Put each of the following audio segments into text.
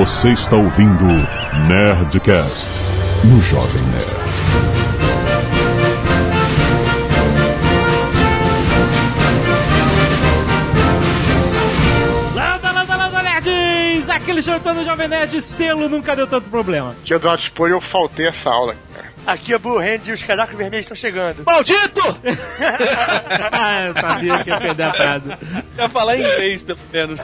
Você está ouvindo Nerdcast no Jovem Nerd. Landa, landa, landa, nerds! Aquele chantando do Jovem Nerd, selo nunca deu tanto problema. Dia do eu faltei essa aula. Aqui é Blue Hand e os casacos vermelhos estão chegando. Maldito! ah, eu sabia que ia perder a. Ia falar inglês, pelo menos.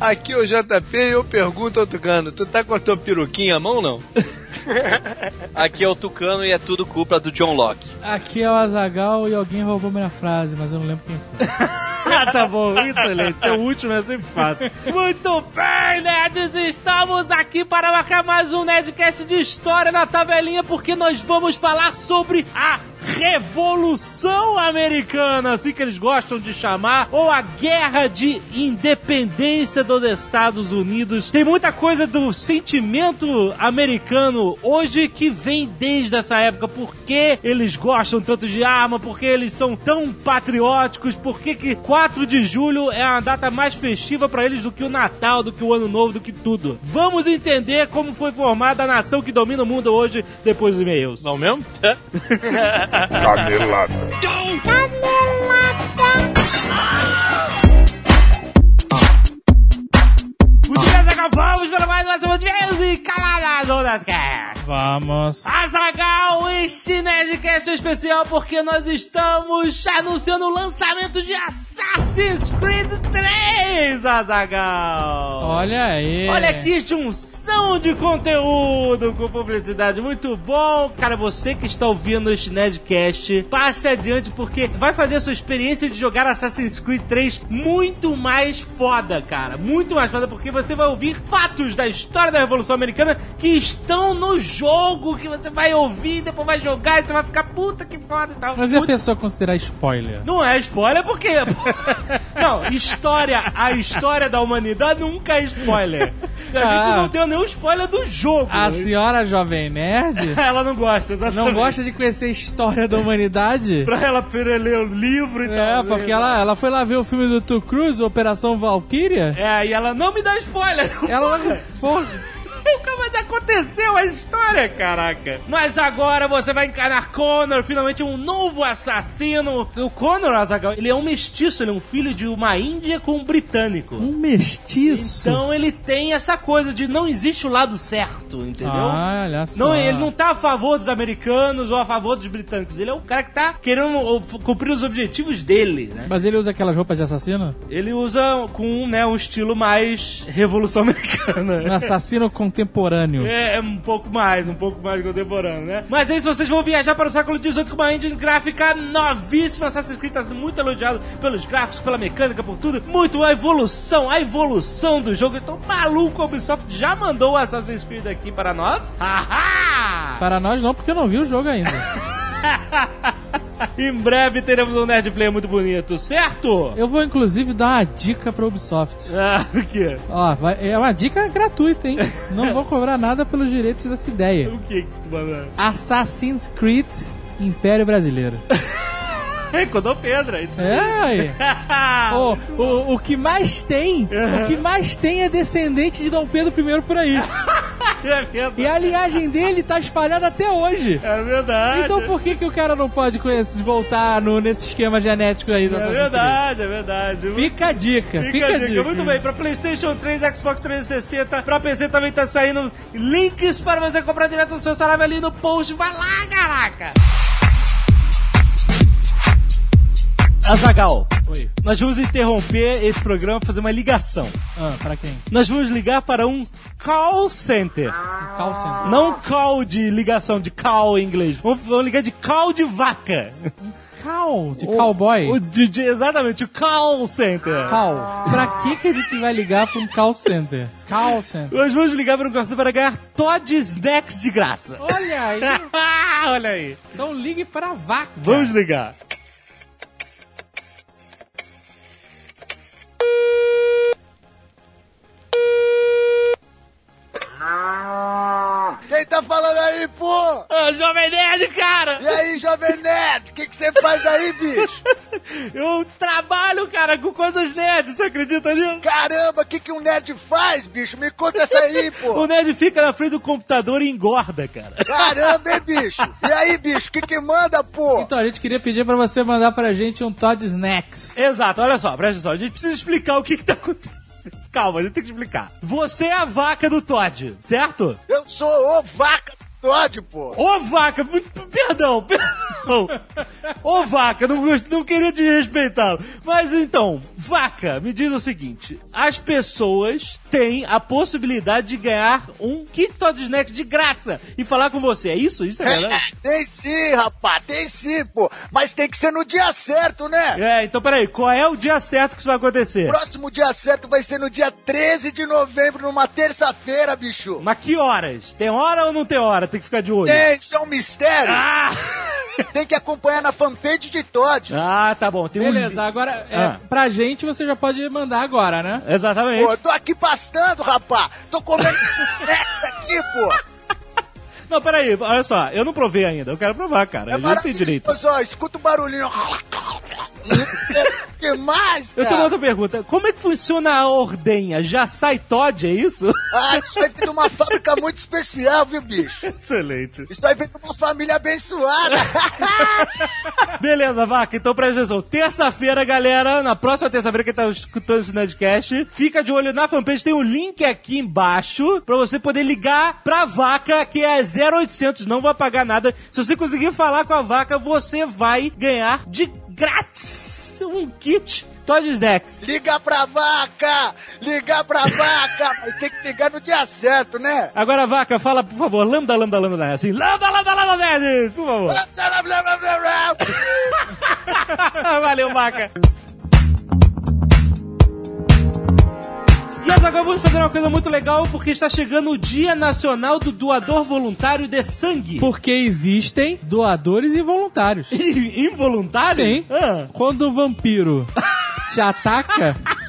Aqui é o JP e eu pergunto ao Tucano, tu tá com a tua peruquinha à mão não? Aqui é o Tucano e é tudo culpa do John Locke. Aqui é o Azagal e alguém roubou minha frase, mas eu não lembro quem foi. ah, tá bom, excelente. Seu último é sempre fácil. Muito bem, nerds! Estamos aqui para marcar mais um Nerdcast de história na tabelinha, porque nós vamos falar sobre a Revolução Americana, assim que eles gostam de chamar, ou a Guerra de Independência dos Estados Unidos. Tem muita coisa do sentimento americano hoje que vem desde essa época. Por que eles gostam tanto de arma? Por que eles são tão patrióticos? Por que, que 4 de julho é a data mais festiva para eles do que o Natal, do que o Ano Novo, do que tudo? Vamos entender como foi formada a nação que domina o mundo hoje depois dos e-mails. Não mesmo? Canelada. Muito bem, Azaghal, vamos para mais uma semana de e Vamos. Azagal, este Nerdcast é especial porque nós estamos anunciando o lançamento de Assassin's Creed 3, Azagal. Olha aí. Olha que junção de conteúdo com publicidade muito bom. Cara, você que está ouvindo este Nerdcast, passe adiante porque vai fazer a sua experiência de jogar Assassin's Creed 3 muito mais foda, cara. Muito mais foda porque você vai ouvir fatos da história da Revolução Americana que estão no jogo, que você vai ouvir, depois vai jogar e você vai ficar puta que foda e tal. Mas e a pessoa considerar spoiler? não é spoiler porque. não, história, a história da humanidade nunca é spoiler. A gente Ah. não deu nenhum spoiler do jogo. A senhora jovem nerd Ela não gosta, exatamente. não gosta de conhecer a história da humanidade? Pra ela ler o livro e tal. É, porque ela, ela foi lá ver o filme do Tom Cruise, Operação Valkyria. É, e ela não me dá spoiler. Ela. Porra. Nunca mais aconteceu a história, caraca. Mas agora você vai encarar Connor, finalmente um novo assassino. O Connor, Azaghal, ele é um mestiço, ele é um filho de uma Índia com um britânico. Um mestiço. Então ele tem essa coisa de não existe o lado certo, entendeu? Ah, olha só. Não, ele não tá a favor dos americanos ou a favor dos britânicos. Ele é o cara que tá querendo cumprir os objetivos dele, né? Mas ele usa aquelas roupas de assassino? Ele usa com né, um estilo mais revolução americana. Um assassino contemporâneo. É, é um pouco mais, um pouco mais contemporâneo, né? Mas é isso, vocês vão viajar para o século XVIII com uma engine gráfica novíssima. Assassin's Creed tá sendo muito elogiado pelos gráficos, pela mecânica, por tudo. Muito a evolução, a evolução do jogo. Eu tô maluco, a Ubisoft já mandou o Assassin's Creed aqui para nós. Haha! Para nós não, porque eu não vi o jogo ainda. em breve teremos um Nerd Player muito bonito, certo? Eu vou inclusive dar uma dica pra Ubisoft. Ah, o quê? Ó, vai- é uma dica gratuita, hein? Não vou cobrar nada pelos direitos dessa ideia. O que que tu? Assassin's Creed Império Brasileiro. É, Codô Pedra. isso. É, aí. O, o, o que mais tem, o que mais tem é descendente de Dom Pedro I por aí. É verdade. E a linhagem dele tá espalhada até hoje. É verdade. Então por que, que o cara não pode conhecer, voltar no, nesse esquema genético aí do É verdade, é verdade. Fica a dica, fica, Fica a dica. Muito bem, pra PlayStation 3, Xbox 360, pra PC também tá saindo links para você comprar direto no seu salário ali no post. Vai lá, caraca! Azagal, Oi. nós vamos interromper esse programa e fazer uma ligação. Ah, pra quem? Nós vamos ligar para um call center. Call center. Não call de ligação, de call em inglês. Vamos, vamos ligar de call de vaca. Call, de cowboy. O, de, de- exatamente, o call center. Call. Pra que, que a gente vai ligar pra um call center? Call center. Nós vamos ligar para um call center para ganhar Todd Snacks de graça. Olha aí. Olha aí. Então ligue para a vaca. Vamos ligar. うん。Quem tá falando aí, pô? Ô, Jovem Nerd, cara! E aí, Jovem Nerd? O que que você faz aí, bicho? Eu trabalho, cara, com coisas nerds, você acredita nisso? Caramba, o que, que um nerd faz, bicho? Me conta essa aí, O pô. nerd fica na frente do computador e engorda, cara. Caramba, hein, bicho? E aí, bicho, o que, que manda, pô? Então, a gente queria pedir pra você mandar pra gente um Todd Snacks. Exato, olha só, presta atenção. A gente precisa explicar o que que tá acontecendo. Calma, a gente tem que explicar. Você é a vaca do Todd, certo? Eu sou o vaca Todd, pô. Ô vaca, perdão, perdão. Ô vaca, não, não queria desrespeitá-lo. Mas então, vaca, me diz o seguinte: as pessoas têm a possibilidade de ganhar um kit Todd Snack de graça e falar com você. É isso? Isso é verdade? Tem sim, rapaz, tem sim, pô. Mas tem que ser no dia certo, né? É, então peraí, qual é o dia certo que isso vai acontecer? Próximo dia certo vai ser no dia 13 de novembro, numa terça-feira, bicho. Mas que horas? Tem hora ou não tem hora? Tem que ficar de olho. Tem, isso é um mistério. Ah! Tem que acompanhar na fanpage de Todd. Ah, tá bom. Tem um Beleza, agora, é, Ah. pra gente você já pode mandar agora, né? Exatamente. Pô, tô aqui pastando, rapaz. Tô comendo essa aqui, pô. Não, peraí, olha só, eu não provei ainda, eu quero provar, cara. É a gente tem direito. maravilhoso, ó. Escuta o barulhinho. que mais, Eu tenho outra pergunta. Como é que funciona a ordenha? Já sai Todd, é isso? Ah, isso aí vem de uma fábrica muito especial, viu, bicho? Excelente. Isso aí vem de uma família abençoada. Beleza, vaca, então presta atenção. Terça-feira, galera, na próxima terça-feira, quem tá escutando esse Nerdcast, fica de olho na fanpage, tem um link aqui embaixo pra você poder ligar pra vaca, que é 0800, não vai pagar nada. Se você conseguir falar com a vaca, você vai ganhar de grátis um kit Todd Snacks. Liga pra vaca! Liga pra vaca! Mas tem que ligar no dia certo, né? Agora, vaca, fala, por favor, lambda, lambda, lambda, nerd, assim, lambda, lambda, lambda, nerd, por favor. Valeu, vaca. E agora vamos fazer uma coisa muito legal, porque está chegando o Dia Nacional do Doador Voluntário de Sangue. Porque existem doadores involuntários. Involuntário? Sim. Ah. Quando o vampiro te ataca,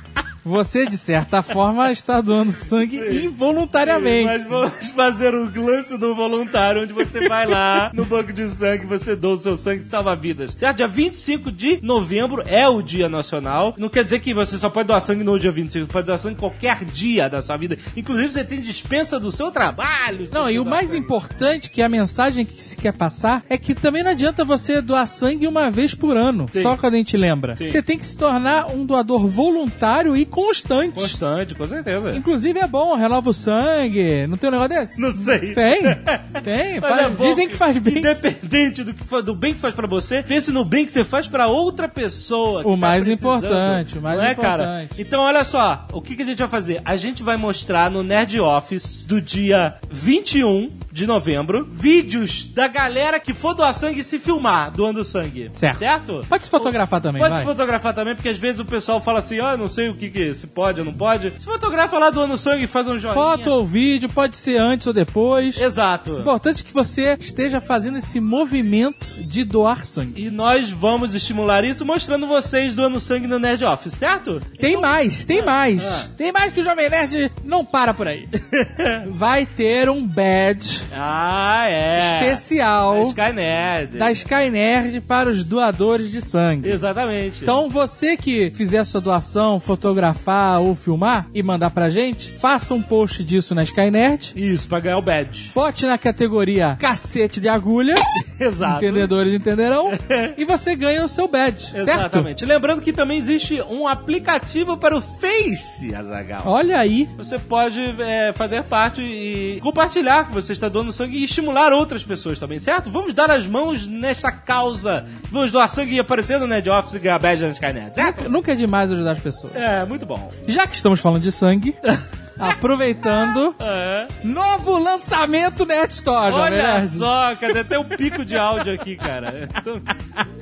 você, de certa forma, está doando sangue involuntariamente. Mas vamos fazer o lance do voluntário, onde você vai lá no banco de sangue, você doa o seu sangue e salva vidas. Certo? Dia 25 de novembro é o Dia Nacional. Não quer dizer que você só pode doar sangue no dia 25, você pode doar sangue qualquer dia da sua vida. Inclusive, você tem dispensa do seu trabalho. Não, e o mais importante importante, que é a mensagem que se quer passar, é que também não adianta você doar sangue uma vez por ano. Sim. Só quando a gente lembra. Sim. Você tem que se tornar um doador voluntário e constante. Constante, com certeza. Inclusive é bom, renova o sangue. Não tem um negócio desse? Não sei. Tem, tem. Mas faz- é bom dizem que faz bem. Independente do, que do bem que faz pra você, pense no bem que você faz pra outra pessoa. O tá mais precisando. importante, o mais Não é, cara? importante. Então, olha só, o que, que a gente vai fazer? A gente vai mostrar no Nerd Office do dia 21 de novembro vídeos da galera que for doar sangue se filmar doando sangue. Certo. Certo? Pode se fotografar também, Pode vai. se fotografar também, porque às vezes o pessoal fala assim, ó, eu não sei o que, que se pode ou não pode. Se fotografa lá doando sangue e faz um joinha. Foto ou vídeo, pode ser antes ou depois. Exato. Importante que você esteja fazendo esse movimento de doar sangue. E nós vamos estimular isso mostrando vocês doando sangue no Nerd Office, certo? Tem mais, tem mais. ah. Tem mais que o Jovem Nerd não para por aí. Vai ter um badge Ah, é. especial Da Skynet. da Sky Nerd para os doadores de sangue. Exatamente. Então, você que fizer sua doação, fotografar ou filmar e mandar pra gente, faça um post disso na Sky Nerd. Isso, pra ganhar o badge. Bote na categoria cacete de agulha, Exato. entendedores entenderão, e você ganha o seu badge, certo? Exatamente. Lembrando que também existe um aplicativo para o Face, Azagal. Olha aí, Você pode é, fazer parte e compartilhar que você está doando sangue e estimular outras pessoas também, certo? Vamos dar as mãos nesta causa. Vamos doar sangue e aparecer no Nerd Office e ganhar badge na Skynet, certo? nunca é demais ajudar as pessoas. É, muito bom. Já que estamos falando de sangue, aproveitando, É. novo lançamento Nerd Store, Jovem Olha só, cadê até um pico de áudio aqui, cara.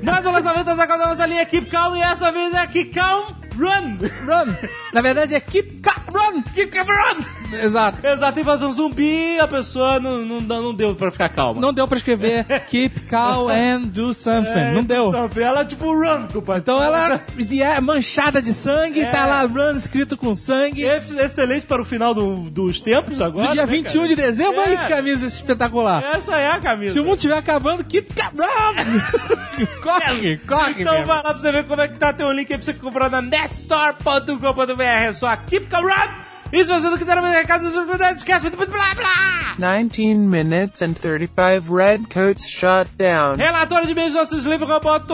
Então, mais um lançamento da nossa linha Keep Calm e essa vez é Keep Calm Run. Run. Na verdade é Keep run, keep run. Exato. Exato, invasão zumbi, a pessoa não, não, não deu pra ficar calma. Não deu pra escrever keep calm and do something. não deu. Ela tipo run, compadre. Então ela é manchada de sangue, É. tá lá run escrito com sangue. Ex- Excelente para o final do- dos tempos agora. No dia né, 21 de cara? dezembro, É. aí que camisa espetacular. Essa é a camisa. Se o mundo estiver acabando, keep calm. corre, corre, Então meu. vai lá pra você ver como é que tá. Tem um link aí pra você comprar na É só keep calm, run. E se você não quiser mais recado, esquece, blá blá blá. 19 minutes and 35 redcoats shot down. Relatório de e-mails nossos livros roboto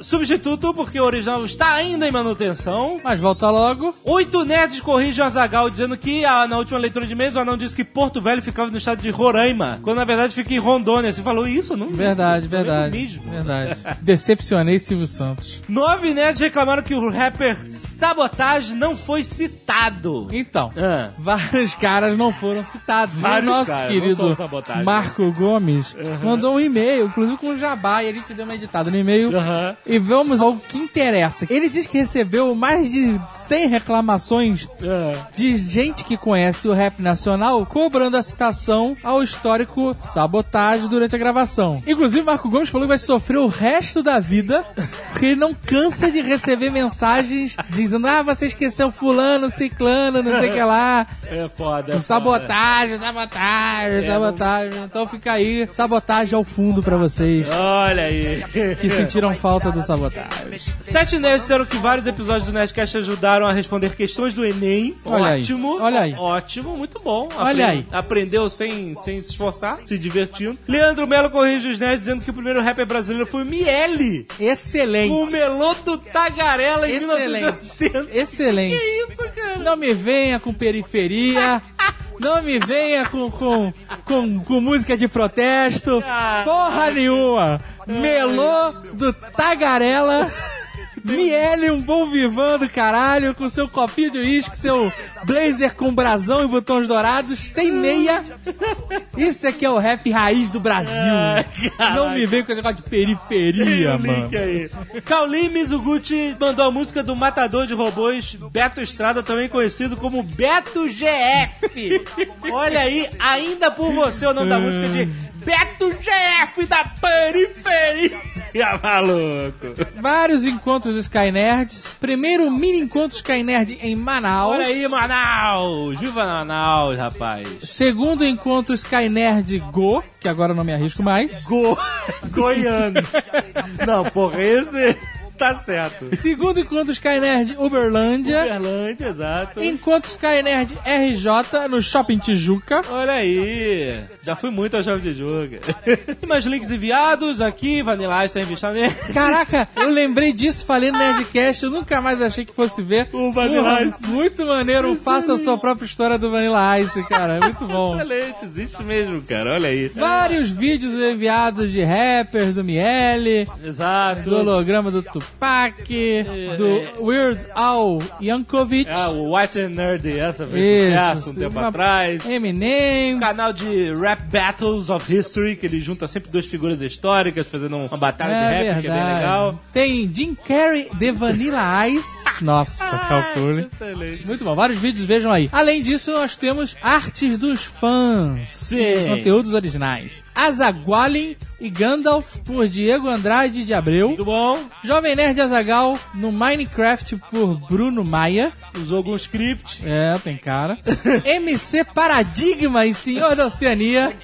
substituto, porque o original está ainda em manutenção. Mas volta logo. Oito nerds corrigem o Azagal dizendo que ah, na última leitura de e-mails o anão disse que Porto Velho ficava no estado de Roraima, quando na verdade fica em Rondônia. Você falou isso, não? Verdade, Não lembro verdade. mesmo. Verdade. Decepcionei Silvio Santos. Nove nerds reclamaram que o rapper Sabotage não foi citado. Então, Ah. vários caras não foram citados. Vários o nosso caras, querido. Marco Gomes mandou um e-mail, inclusive com o Jabá, e a gente deu uma editada no e-mail. Aham. E vamos ao que interessa. Ele diz que recebeu mais de 100 reclamações Ah. de gente que conhece o rap nacional cobrando a citação ao histórico sabotagem durante a gravação. Inclusive, Marco Gomes falou que vai sofrer o resto da vida porque ele não cansa de receber mensagens dizendo: Ah, você esqueceu fulano, ciclano, não sei o que lá. É foda. é foda. Sabotagem, sabotagem, sabotagem. Então fica aí, sabotagem ao fundo pra vocês Olha aí. que sentiram falta do sabotagem. Sete nerds disseram que vários episódios do Nerdcast ajudaram a responder questões do Enem. Olha aí, Ótimo. olha aí. Ótimo, muito bom. Olha aí. Aprendeu sem, sem se esforçar, se divertindo. Leandro Melo corrige os nerds dizendo que o primeiro rapper brasileiro foi o Miele. Excelente. O melô do Tagarela em Excelente. 1980. Excelente. Que isso, cara? Não me venha com periferia. Não me venha com, com, com, com música de protesto. Porra nenhuma. Melô do Tagarela. Miele, um bom vivão do caralho, com seu copinho de uísque, seu blazer com brasão e botões dourados, sem meia. Isso aqui é o rap raiz do Brasil. Não me vem com esse negócio de periferia, Tem mano. link aí. Kauli Mizuguchi mandou a música do Matador de Robôs, Beto Estrada, também conhecido como Beto GF. Olha aí, ainda por você o nome da música de Beto GF da periferia, maluco. Vários encontros Sky Nerds. Primeiro mini encontro Sky Nerd em Manaus. Olha aí, Manaus. Viva Manaus, rapaz. Segundo encontro Sky Nerd Go, que agora eu não me arrisco mais. Go... Goiano. Não, porra, esse tá certo. Segundo encontro Sky Nerd Uberlândia. Uberlândia, exato. Encontro Sky Nerd RJ no Shopping Tijuca. Olha aí, já fui muito ao de Jogo. e mais links enviados aqui, Vanilla Ice, Revista Nerd. Caraca, eu lembrei disso, falei no Nerdcast, eu nunca mais achei que fosse ver. O Vanilla Porra, Ice. Muito maneiro, faça a sua própria história do Vanilla Ice, cara, é muito bom. Excelente, existe mesmo, cara, olha aí. Vários vídeos enviados de rappers, do Miele, Exato. do holograma do Tupac, do Weird Al Yankovic, Ah, o White and Nerdy, essa fez sucesso um tempo uma- atrás. Eminem, Um canal de Rap Battles of History, que ele junta sempre duas figuras históricas, fazendo uma batalha de é rap, que é bem verdade. legal. Tem Jim Carrey de Vanilla Ice. Nossa, calcule. Excelente. Muito bom, vários vídeos, vejam aí. Além disso, nós temos artes dos fãs. Sim. Conteúdos originais. Azagualin e Gandalf por Diego Andrade de Abreu. Muito bom. Jovem Nerd Azagal no Minecraft por Bruno Maia. Usou algum script. É, tem cara. MC Paradigma e Senhor da Oceania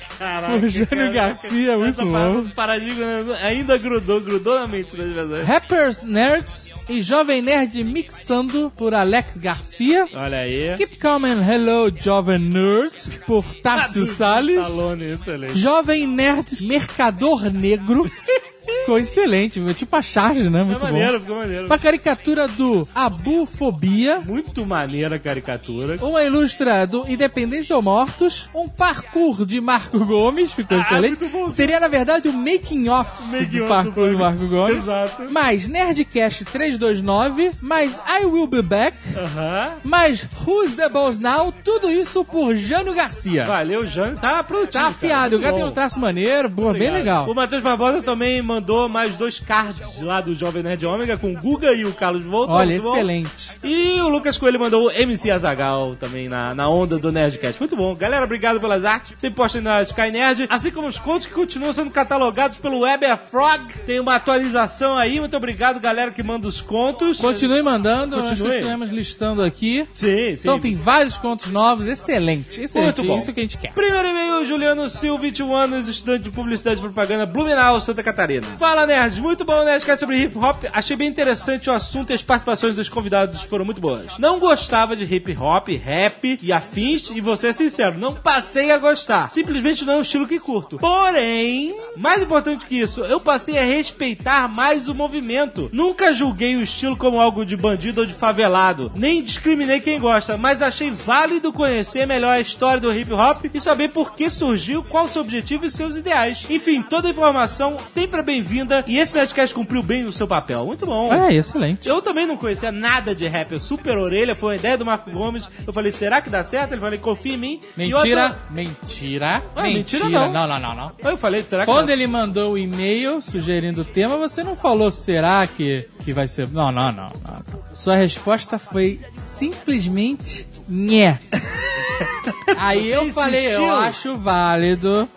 por Jânio Garcia, muito bom. paradigma ainda grudou, grudou na mente das pessoas. Rappers Nerds e Jovem Nerd Mixando por Alex Garcia. Olha aí. Keep Calm and Hello Jovem Nerds por Tássio Salles. Stallone, excelente. Jovem Nerd Mercador Negro. Ficou excelente, tipo a charge, né? Ficou Muito maneiro, bom. ficou maneiro. Uma caricatura do Abufobia. Muito maneira a caricatura. Uma ilustra do Independência ou Mortos. Um parkour de Marco Gomes. Ficou excelente. Ah, muito bom. Seria, na verdade, o making off Making do parkour do do Marco Gomes. Exato. Mais Nerdcast 329. Mais I Will Be Back. Aham. Mais Who's the Boss Now. Tudo isso por Jânio Garcia. Valeu, Jânio. Tá produtivo. Tá afiado, o cara tem um traço maneiro, boa, bem legal. O Matheus Barbosa também mandou mais dois cards lá do Jovem Nerd Ômega com o Guga e o Carlos Volta. Olha, muito bom. excelente. E o Lucas Coelho mandou o MC Azagal também na, na onda do Nerdcast. Muito bom. Galera, obrigado pelas artes. Sempre postem na Sky Nerd. Assim como os contos que continuam sendo catalogados pelo Weber Frog. Tem uma atualização aí. Muito obrigado, galera, que manda os contos. Continue mandando, nós Continue. continuamos listando aqui. Sim, sim. Então tem vários contos novos, excelente, excelente. Muito bom. Isso que a gente quer. Primeiro e-mail, Juliano Silva, 21 anos, estudante de publicidade e propaganda, Blumenau, Santa Catarina. Fala, nerds. Muito bom, Nerdcast sobre hip hop. Achei bem interessante o assunto e as participações dos convidados foram muito boas. Não gostava de hip hop, rap e afins, e vou ser sincero, não passei a gostar. Simplesmente não é um estilo que curto. Porém, mais importante que isso, eu passei a respeitar mais o movimento. Nunca julguei o estilo como algo de bandido ou de favelado. Nem discriminei quem gosta, mas achei válido conhecer melhor a história do hip hop e saber por que surgiu, qual seu objetivo e seus ideais. Enfim, toda informação sempre é bem-vinda e esse Nerdcast cumpriu bem o seu papel. Muito bom. É, excelente. Eu também não conhecia nada de rap, eu super orelha, foi uma ideia do Marco Gomes. Eu falei, será que dá certo? Ele falou, confia em mim. Mentira, outra- mentira, Ah, mentira. mentira não. Não, não, não, não. Eu falei, será que Quando dá- ele mandou o e-mail sugerindo o tema, você não falou será que, que vai ser. Não, não, não, não. Sua resposta foi simplesmente nhé. Aí eu falei, eu acho válido.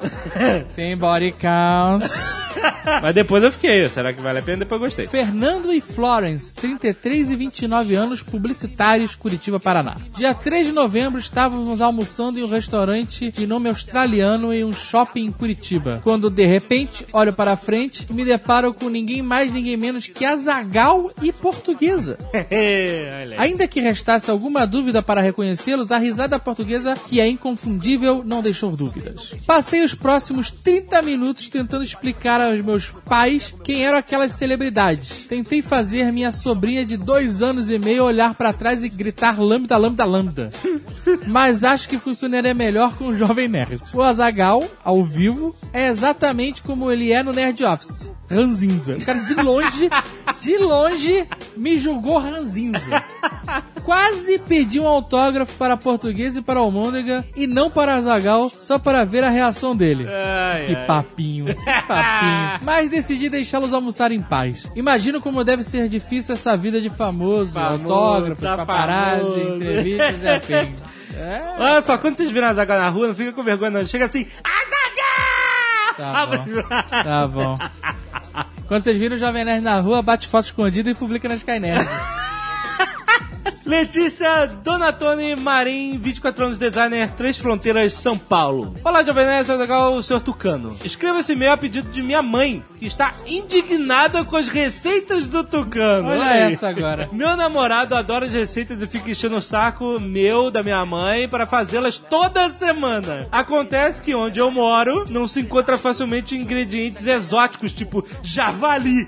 Tem body count. Mas depois eu fiquei, será que vale a pena? Depois eu gostei. Fernando e Florence, 33 e 29 anos, publicitários, Curitiba, Paraná. Dia 3 de novembro, estávamos almoçando em um restaurante de nome australiano em um shopping em Curitiba. Quando, de repente, olho para frente e me deparo com ninguém mais, ninguém menos que Azagal e Portuguesa. Ainda que restasse alguma dúvida para reconhecê-los, a risada portuguesa, que é inconfundível, não deixou dúvidas. Passei os próximos 30 minutos tentando explicar aos meus pais quem eram aquelas celebridades. Tentei fazer minha sobrinha de dois anos e meio olhar para trás e gritar lambda, lambda, lambda. Mas acho que funcionaria melhor com o Jovem Nerd. O Azagal, ao vivo, é exatamente como ele é no Nerd Office. Ranzinza. O cara de longe, de longe, me julgou ranzinza. Quase pedi um autógrafo para português e para Almôndega e não para Azagal, só para ver a reação dele. Ai, Que ai. papinho, que papinho. Mas decidi deixá-los almoçar em paz. Imagino como deve ser difícil essa vida de famoso, Famoso, autógrafos, tá paparazzi, famoso. entrevistas e afim. É, Olha só, quando vocês viram a Zaga na rua, não fica com vergonha não. Chega assim, Azaga! Tá bom. Tá bom. Quando vocês viram o Jovem Nerd na rua, bate foto escondida e publica na Sky Nerd. Letícia Donatoni Marim, 24 anos, designer, Três Fronteiras, São Paulo. Olá, Jovem Nerd, sou legal, o senhor Tucano. Escreva esse e-mail a pedido de minha mãe, que está indignada com as receitas do Tucano. Olha aí. essa agora. Meu namorado adora as receitas e fica enchendo o saco meu, da minha mãe, para fazê-las toda semana. Acontece que onde eu moro, não se encontra facilmente ingredientes exóticos, tipo javali.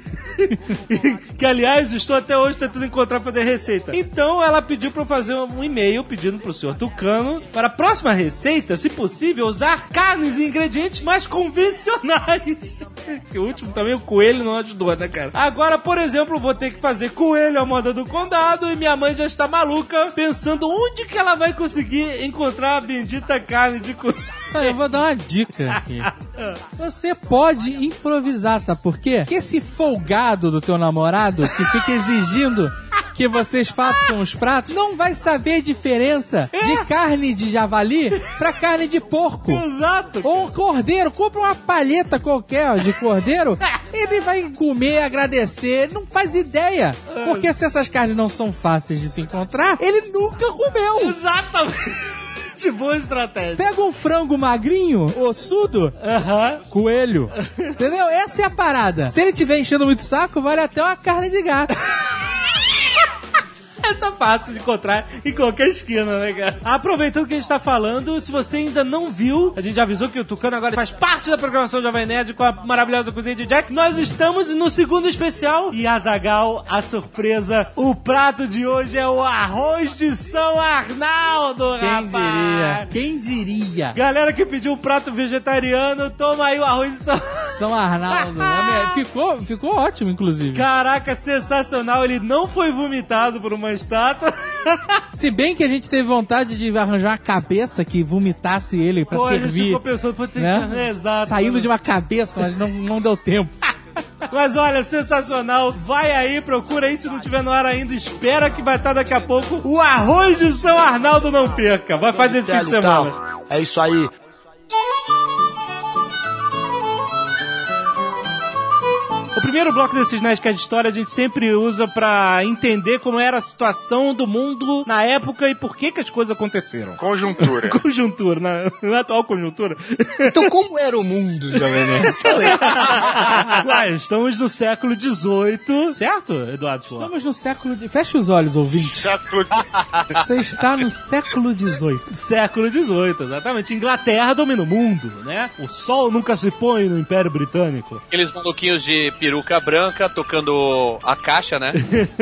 que, aliás, estou até hoje tentando encontrar pra fazer receita. Então, ela pediu pra eu fazer um e-mail pedindo pro senhor Tucano para a próxima receita, se possível, usar carnes e ingredientes mais convencionais. que o último também, o coelho não ajudou, né, cara? Agora, por exemplo, vou ter que fazer coelho à moda do condado e minha mãe já está maluca pensando onde que ela vai conseguir encontrar a bendita carne de coelho. Eu vou dar uma dica aqui. Você pode improvisar, sabe por quê? Porque esse folgado do teu namorado que fica exigindo que vocês façam os pratos não vai saber a diferença de carne de javali pra carne de porco. Exato. Ou um cordeiro, compra uma palheta qualquer de cordeiro, ele vai comer, agradecer, não faz ideia. Porque se essas carnes não são fáceis de se encontrar, ele nunca comeu. Exatamente. Boa estratégia. Pega um frango magrinho, ossudo, Aham. coelho. Entendeu? Essa é a parada. Se ele tiver enchendo muito saco, vale até uma carne de gato. Essa é fácil de encontrar em qualquer esquina, né, cara? Aproveitando que a gente tá falando, se você ainda não viu, a gente já avisou que o Tucano agora faz parte da programação Jovem Nerd com a maravilhosa cozinha de Jack. Nós estamos no segundo especial e Azagal, a surpresa, o prato de hoje é o arroz de São Arnaldo, Quem rapaz! diria? Quem diria? Galera que pediu um prato vegetariano, toma aí o arroz de São São Arnaldo. ficou, ficou ótimo, inclusive. Caraca, sensacional. Ele não foi vomitado por uma estátua. Se bem que a gente teve vontade de arranjar uma cabeça que vomitasse ele pra Pô, a gente servir. ficou pensando, né? que... Exato. Saindo de uma cabeça, mas não, não deu tempo. Mas olha, sensacional. Vai aí, procura aí. Se não tiver no ar ainda, espera que vai estar daqui a pouco o arroz de São Arnaldo não perca. Vai fazer esse fim de semana. É isso aí. Primeiro bloco desses Nerdcast de História a gente sempre usa pra entender como era a situação do mundo na época e por que que as coisas aconteceram. Conjuntura. Conjuntura, na, na atual conjuntura. Então, como era o mundo, Jovem Nerd? Ué, estamos no século XVIII, certo, Eduardo Flor? Estamos no século de... Feche os olhos, ouvinte. Século Você está no século XVIII. Século XVIII, exatamente. Inglaterra domina o mundo, né? O sol nunca se põe no Império Britânico. Aqueles maluquinhos de peruca branca tocando a caixa, né?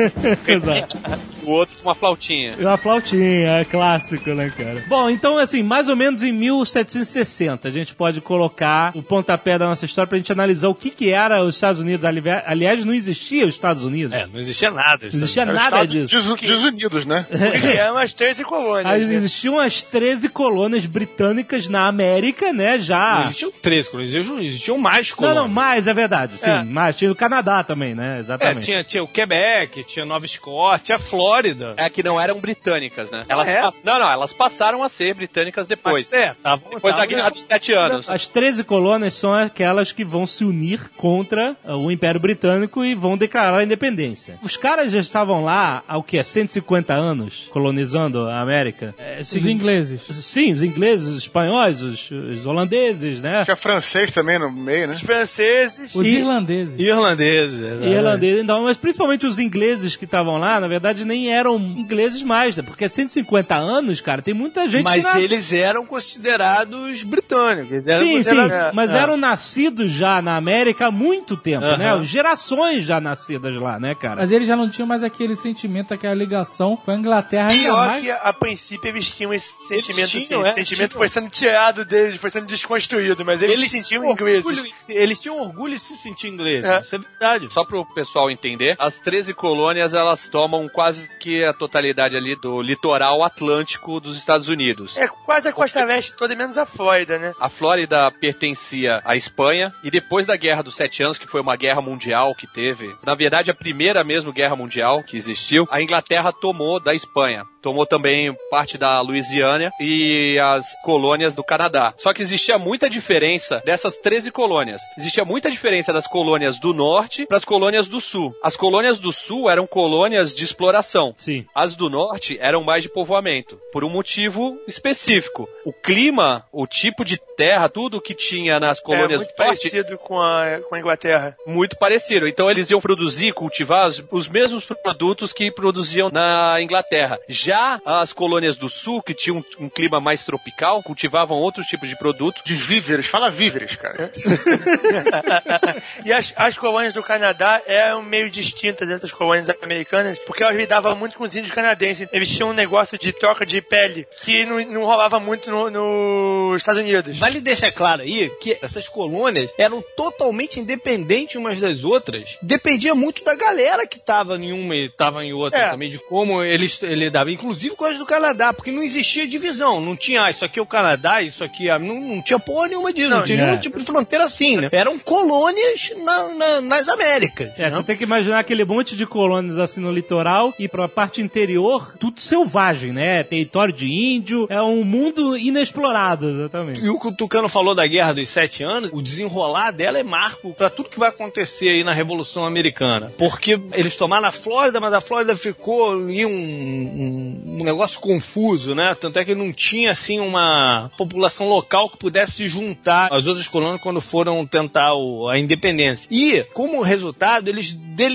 Exato. O outro com uma flautinha. Uma flautinha, é clássico, né, cara? Bom, então, assim, mais ou menos em 1760, a gente pode colocar o pontapé da nossa história pra gente analisar o que que era os Estados Unidos. Ali- Aliás, não existia os Estados Unidos. É, não existia nada. Não existia nada disso. desu- desunidos, né? É umas 13 colônias. Aí né? Existiam as 13 colônias britânicas na América, né? Já. Não existiam três colônias, existiam, existiam mais Não, colônias. não, mais, é verdade. Sim, É. mais. Tinha o Canadá também, né? É, Exatamente. tinha, tinha o Quebec, tinha Nova Escócia, tinha a Flórida. É que não eram britânicas, né? Elas é? pa- Não, não, elas passaram a ser britânicas depois. Mas, é, tava, Depois da tava- Guerra dos Sete Anos. As 13 colônias são aquelas que vão se unir contra uh, o Império Britânico e vão declarar a independência. Os caras já estavam lá há o quê? 150 anos colonizando a América? É, Os sim, ingleses. sim, os ingleses, os espanhóis, os, os holandeses, né? Tinha francês também no meio, né? Os franceses. Os E- irlandeses. Irlandeses. Exatamente. irlandeses, então, mas principalmente os ingleses que estavam lá, na verdade, nem eram ingleses mais, né? Porque 150 anos, cara, tem muita gente Mas eles eram considerados britânicos. Eles eram Sim, sim, mas é. eram nascidos já na América há muito tempo, né? Gerações já nascidas lá, né, cara? Mas eles já não tinham mais aquele sentimento, aquela ligação com a Inglaterra ainda Pior mais. que a princípio eles tinham esse sentimento, tinham, assim, é, esse sentimento tinham. foi sendo tirado deles, foi sendo desconstruído, mas eles, se sentiam ingleses. orgulho- eles tinham orgulho de se sentir ingleses. É. Isso é verdade. Só para o pessoal entender, as 13 colônias elas tomam quase que a totalidade ali do litoral atlântico dos Estados Unidos. É quase a costa leste toda, menos a Flórida, né? A Flórida pertencia à Espanha e depois da Guerra dos Sete Anos, que foi uma guerra mundial que teve, na verdade a primeira mesmo guerra mundial que existiu, a Inglaterra tomou da Espanha. Tomou também parte da Louisiana e as colônias do Canadá. Só que existia muita diferença dessas 13 colônias. Existia muita diferença das colônias do norte para as colônias do sul. As colônias do sul eram colônias de exploração. Sim. As do norte eram mais de povoamento, por um motivo específico. O clima, o tipo de terra, tudo que tinha nas É colônias muito do norte, parecido com a, com a Inglaterra. muito parecido. Então eles iam produzir, cultivar os, os mesmos produtos que produziam na Inglaterra. Já as colônias do sul, que tinham um, um clima mais tropical, cultivavam outros tipos de produto. De víveres, fala víveres, cara. e as, as colônias do Canadá eram meio distintas dessas colônias americanas, porque elas lidavam muito com os índios canadenses. Eles tinham um negócio de troca de pele que não, não rolava muito no- nos Estados Unidos. Vale deixar claro aí que essas colônias eram totalmente independentes umas das outras. Dependia muito da galera que tava em uma e tava em outra É. também, de como eles lidavam. Inclusive com as do Canadá, porque não existia divisão. Não tinha, ah, isso aqui é o Canadá, isso aqui é... Não, não tinha porra nenhuma disso. Não, Não, tinha é. nenhum tipo de fronteira assim, né? Eram colônias na- na- nas Américas. É, você tem que imaginar aquele monte de colônias assim no litoral e pra parte interior, tudo selvagem, né? Território de índio, é um mundo inexplorado, exatamente. E o que o Tucano falou da Guerra dos Sete Anos, o desenrolar dela é marco pra tudo que vai acontecer aí na Revolução Americana. Porque eles tomaram a Flórida, mas a Flórida ficou ali um, um, um negócio confuso, né? Tanto é que não tinha, assim, uma população local que pudesse se juntar às outras colônias quando foram tentar o- a independência. E, como resultado, eles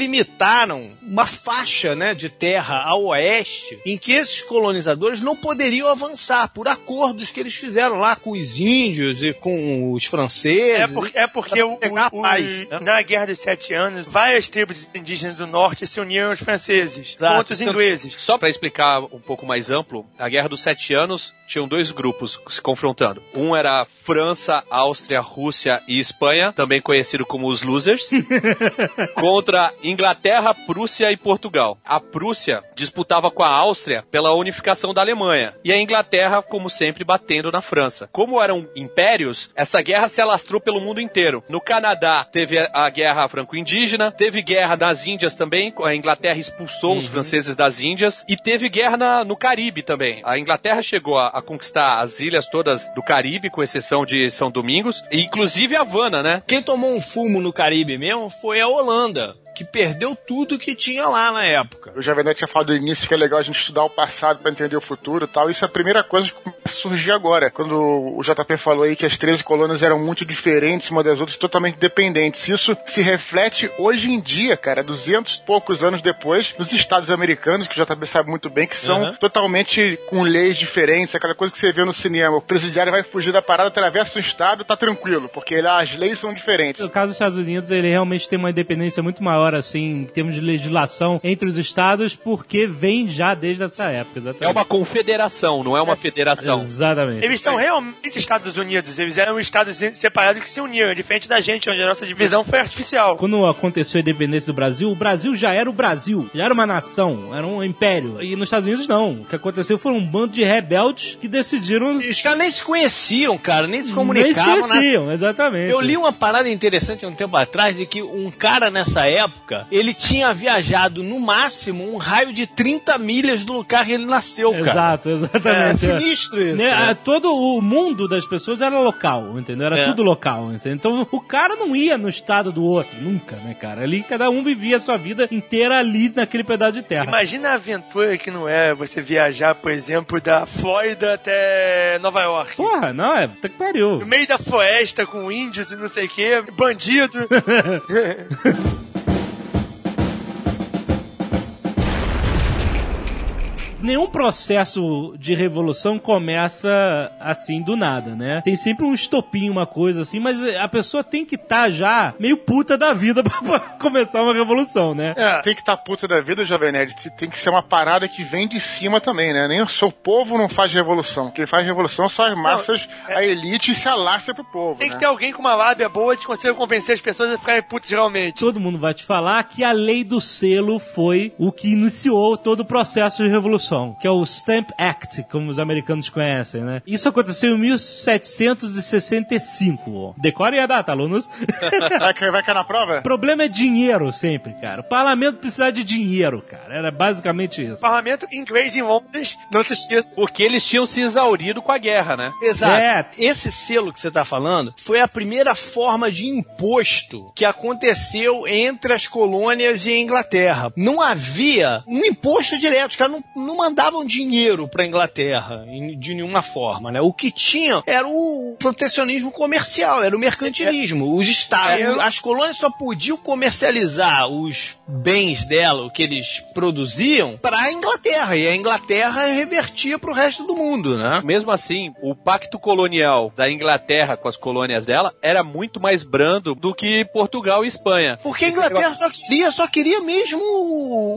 delimitaram uma faixa, né, de terra ao oeste em que esses colonizadores não poderiam avançar por acordos que eles fizeram lá com os índios e com os franceses. É, por- é porque o, o- paz, né? na Guerra dos Sete Anos, várias tribos indígenas do norte se uniram aos franceses Exato. contra os ingleses. Só para explicar um pouco mais amplo, a Guerra dos Sete Anos tinham dois grupos se confrontando. Um era França, Áustria, Rússia e Espanha, também conhecido como os Losers, contra Inglaterra, Prússia e Portugal. A Prússia disputava com a Áustria pela unificação da Alemanha e a Inglaterra, como sempre, batendo na França. Como eram impérios, essa guerra se alastrou pelo mundo inteiro. No Canadá teve a- a guerra franco-indígena, teve guerra nas Índias também, a Inglaterra expulsou os franceses das Índias e teve guerra na- no Caribe também. A Inglaterra chegou a, a conquistar as ilhas todas do Caribe, com exceção de São Domingos, e inclusive Havana, né? Quem tomou um fumo no Caribe mesmo foi a Holanda, que perdeu tudo que tinha lá na época. O Jovem Nerd tinha falado no início que é legal a gente estudar o passado pra entender o futuro e tal. Isso é a primeira coisa que começa a surgir agora. Quando o JP falou aí que as 13 colônias eram muito diferentes uma das outras, totalmente dependentes. Isso se reflete hoje em dia, cara, 200 e poucos anos depois, nos Estados americanos, que o JP sabe muito bem, que são Uhum. totalmente com leis diferentes. Aquela coisa que você vê no cinema. O presidiário vai fugir da parada, atravessa o estado, tá tranquilo, porque lá as leis são diferentes. No caso dos Estados Unidos, ele realmente tem uma independência muito maior, assim, em termos de legislação entre os estados, porque vem já desde essa época. Exatamente. É uma confederação, não é uma federação. Exatamente. Eles são realmente Estados Unidos. Eles eram estados separados que se uniram, diferente da gente, onde a nossa divisão foi artificial. Quando aconteceu a independência do Brasil, o Brasil já era o Brasil, já era uma nação, era um império. E nos Estados Unidos não. O que aconteceu foi um bando de rebeldes que decidiram Os caras nem se conheciam, cara, nem se nem se comunicavam. né? conheciam, exatamente. Eu li uma parada interessante há um tempo atrás de que um cara nessa época, ele tinha viajado no máximo um raio de 30 milhas do lugar que ele nasceu, cara. Exato, É exatamente. sinistro isso. Né, né? a- Todo o mundo das pessoas era local, entendeu? Era É. tudo local, entendeu? Então o cara não ia no estado do outro, nunca, né, cara? Ali cada um vivia a sua vida inteira ali naquele pedaço de terra. Imagina a aventura que não é você viajar, por exemplo, da Flórida até Nova York. Porra, não, é, puta que pariu. No meio da floresta com índios e não sei o que, bandido. Nenhum processo de revolução começa assim do nada, né? Tem sempre um estopim, uma coisa assim, mas a pessoa tem que estar já meio puta da vida pra, começar uma revolução, né? É. Tem que estar puta da vida, Jovem Nerd. Tem que ser uma parada que vem de cima também, né? Nem o seu povo não faz revolução. Quem faz revolução são as massas, a elite e se alastra pro povo. Tem né? que ter alguém com uma lábia boa que consiga convencer as pessoas a ficarem putas realmente. Todo mundo vai te falar que a lei do selo foi o que iniciou todo o processo de revolução, que é o Stamp Act, como os americanos conhecem, né? Isso aconteceu em 1765. Decorem a data, alunos. Vai, cair- vai cair na prova? O problema é dinheiro sempre, cara. O parlamento precisa de dinheiro, cara. Era basicamente isso. Parlamento inglês em Londres, não se esqueça. Porque eles tinham se exaurido com a guerra, né? Exato. É. Esse selo que você está falando foi a primeira forma de imposto que aconteceu entre as colônias e a Inglaterra. Não havia um imposto direto, os caras não, não mandavam dinheiro para a Inglaterra de nenhuma forma, né? O que tinha era o protecionismo comercial, era o mercantilismo. Os estados, É. as colônias só podiam comercializar os bens dela, o que eles produziam, para a Inglaterra e a Inglaterra revertia para o resto do mundo, né? Mesmo assim, o pacto colonial da Inglaterra com as colônias dela era muito mais brando do que Portugal e Espanha. Porque a Inglaterra só queria, só queria mesmo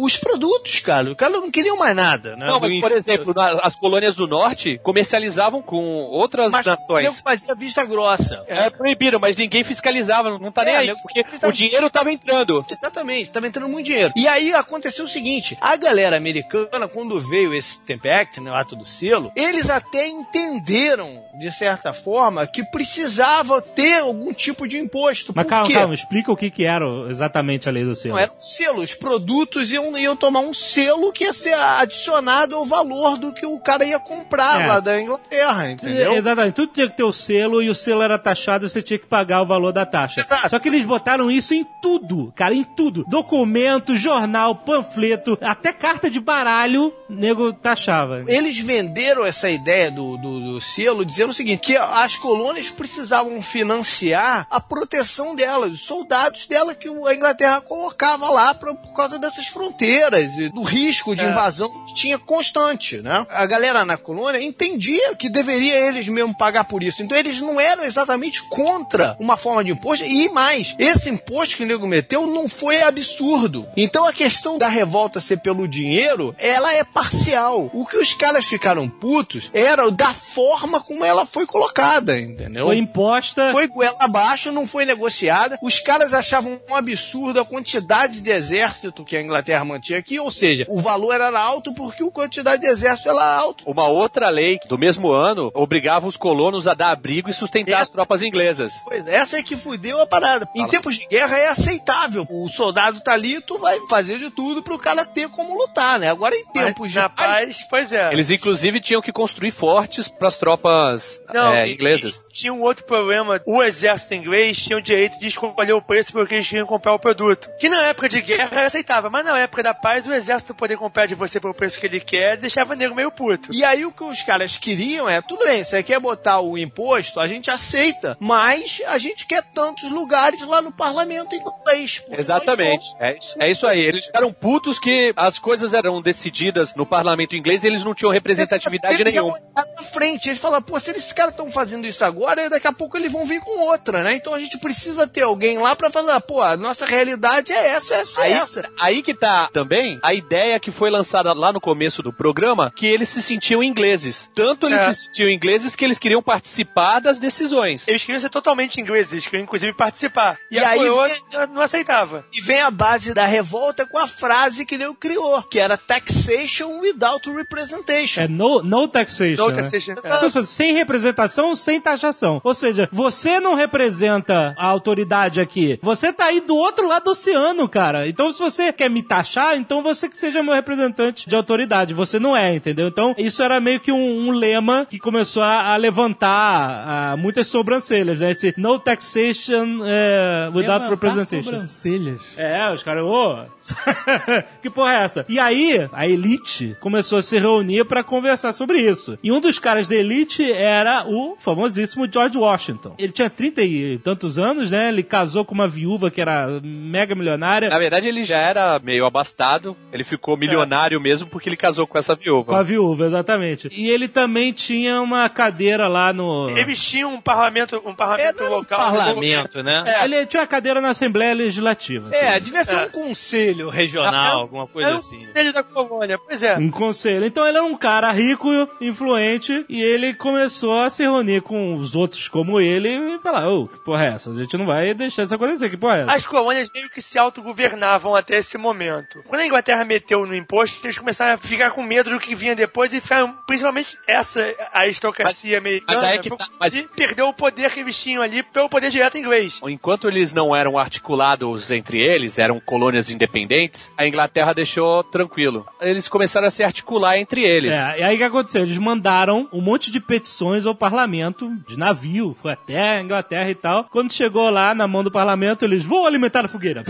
os produtos, cara. O cara não queria mais nada, né? Não, mas, por exemplo, na- as colônias do norte comercializavam com outras mas nações. fazia vista grossa. É proibido, mas ninguém fiscalizava, não, não tá É, nem aí, porque tá- o dinheiro tava entrando. Exatamente, tava entrando muito dinheiro. E aí aconteceu o seguinte: a galera americana, quando veio esse Stamp Act, né, o ato do selo, eles até entenderam, de certa forma, que precisava ter algum tipo de imposto. Mas Por calma, quê? calma, explica o que, que era exatamente a lei do selo. Não, era um selo. Os produtos iam, iam tomar um selo que ia ser adicionado ao valor do que o cara ia comprar É. lá da Inglaterra, entendeu? É, Exatamente, tudo tinha que ter o selo e o selo era taxado e você tinha que pagar o valor da taxa. Exato. Só que eles botaram isso em tudo, cara, em tudo. Documento, jornal, panfleto, até carta de baralho, nego taxava. Eles venderam essa ideia do, do, do selo dizendo o seguinte: que as colônias precisavam financiar a proteção delas, os soldados dela que a Inglaterra colocava lá pra, por causa dessas fronteiras e do risco de invasão que tinha revoltinha constante, né? A galera na colônia entendia que deveria eles mesmo pagar por isso. Então eles não eram exatamente contra uma forma de imposto. E mais, esse imposto que o nego meteu não foi absurdo. Então a questão da revolta ser pelo dinheiro, ela é parcial. O que os caras ficaram putos era da forma como ela foi colocada, entendeu? Foi imposta. Foi goela abaixo, não foi negociada. Os caras achavam um absurdo a quantidade de exército que a Inglaterra mantinha aqui, ou seja, o valor era alto porque a quantidade de exército era alto. Uma outra lei do mesmo ano obrigava os colonos a dar abrigo e sustentar as Essa- tropas inglesas. Pois é, essa é que fudeu a parada. Em tempos de guerra é aceitável. O soldado tá ali, tu vai fazer de tudo pro cara ter como lutar, né? Agora em tempos de Na paz, pois é. Eles inclusive tinham que construir fortes para as tropas Não, é, inglesas. e tinha um outro problema. O exército inglês tinha o direito de escolher o preço porque eles tinham que comprar o produto. Que na época de guerra era aceitável, mas na época da paz o exército poder comprar de você pelo preço que ele quer deixava o nego meio puto. E aí o que os caras queriam é, tudo bem, você quer botar o imposto, a gente aceita, mas a gente quer tantos lugares lá no parlamento inglês. Exatamente. É isso, é isso aí. Eles ficaram putos que as coisas eram decididas no parlamento inglês e eles não tinham representatividade eles nenhuma. na frente, eles falaram, pô, se esses caras estão fazendo isso agora, daqui a pouco eles vão vir com outra, né? Então a gente precisa ter alguém lá pra falar, pô, a nossa realidade é essa, essa, Aí, essa. aí que tá também a ideia que foi lançada lá no começo do programa, que eles se sentiam ingleses. Tanto eles É. se sentiam ingleses que eles queriam participar das decisões. Eles queriam ser totalmente ingleses, eles queriam inclusive participar. E, E aí vem- não aceitava. E vem a base da revolta com a frase que ele criou, que era taxation without representation. É no, no taxation. No né? taxation, é. Se- Sem representação, sem taxação. Ou seja, você não representa a autoridade aqui. Você tá aí do outro lado do oceano, cara. Então, se você quer me taxar, então você que seja meu representante de autoridade. Você não é, entendeu? Então, isso era meio que um, um lema que começou a, a levantar ah, muitas sobrancelhas, né? Esse no taxation é, without Levantar representation. sobrancelhas. É, os caras, ô, que porra é essa? E aí, a elite começou a se reunir pra conversar sobre isso. E um dos caras da elite era o famosíssimo George Washington. Ele tinha trinta e tantos anos, né? Ele casou com uma viúva que era mega milionária. Na verdade, ele já era meio abastado. Ele ficou milionário mesmo porque ele casou com essa Com a viúva. viúva, exatamente. E ele também tinha uma cadeira lá no. Eles tinham um parlamento, um parlamento É, era um local. parlamento, né? Ele tinha uma cadeira na Assembleia Legislativa. É, assim. devia ser um conselho regional, alguma coisa um assim. conselho da colônia, pois é. Um conselho. Então ele era um cara rico, influente, e ele começou a se reunir com os outros como ele e falar: Ô, que porra é essa? A gente não vai deixar isso acontecer, que porra é essa? As colônias meio que se autogovernavam até esse momento. Quando a Inglaterra meteu no imposto, eles começaram a ficar com medo do que vinha depois e ficaram, principalmente essa aristocracia americana, mas aí que tá- mas- e perdeu o poder que eles tinham ali pelo poder direto inglês. Enquanto eles não eram articulados entre eles, eram colônias independentes, a Inglaterra deixou tranquilo. Eles começaram a se articular entre eles. É, e aí o que aconteceu? Eles mandaram um monte de petições ao parlamento, de navio, foi até a Inglaterra e tal. Quando chegou lá na mão do parlamento, eles vão alimentar a fogueira.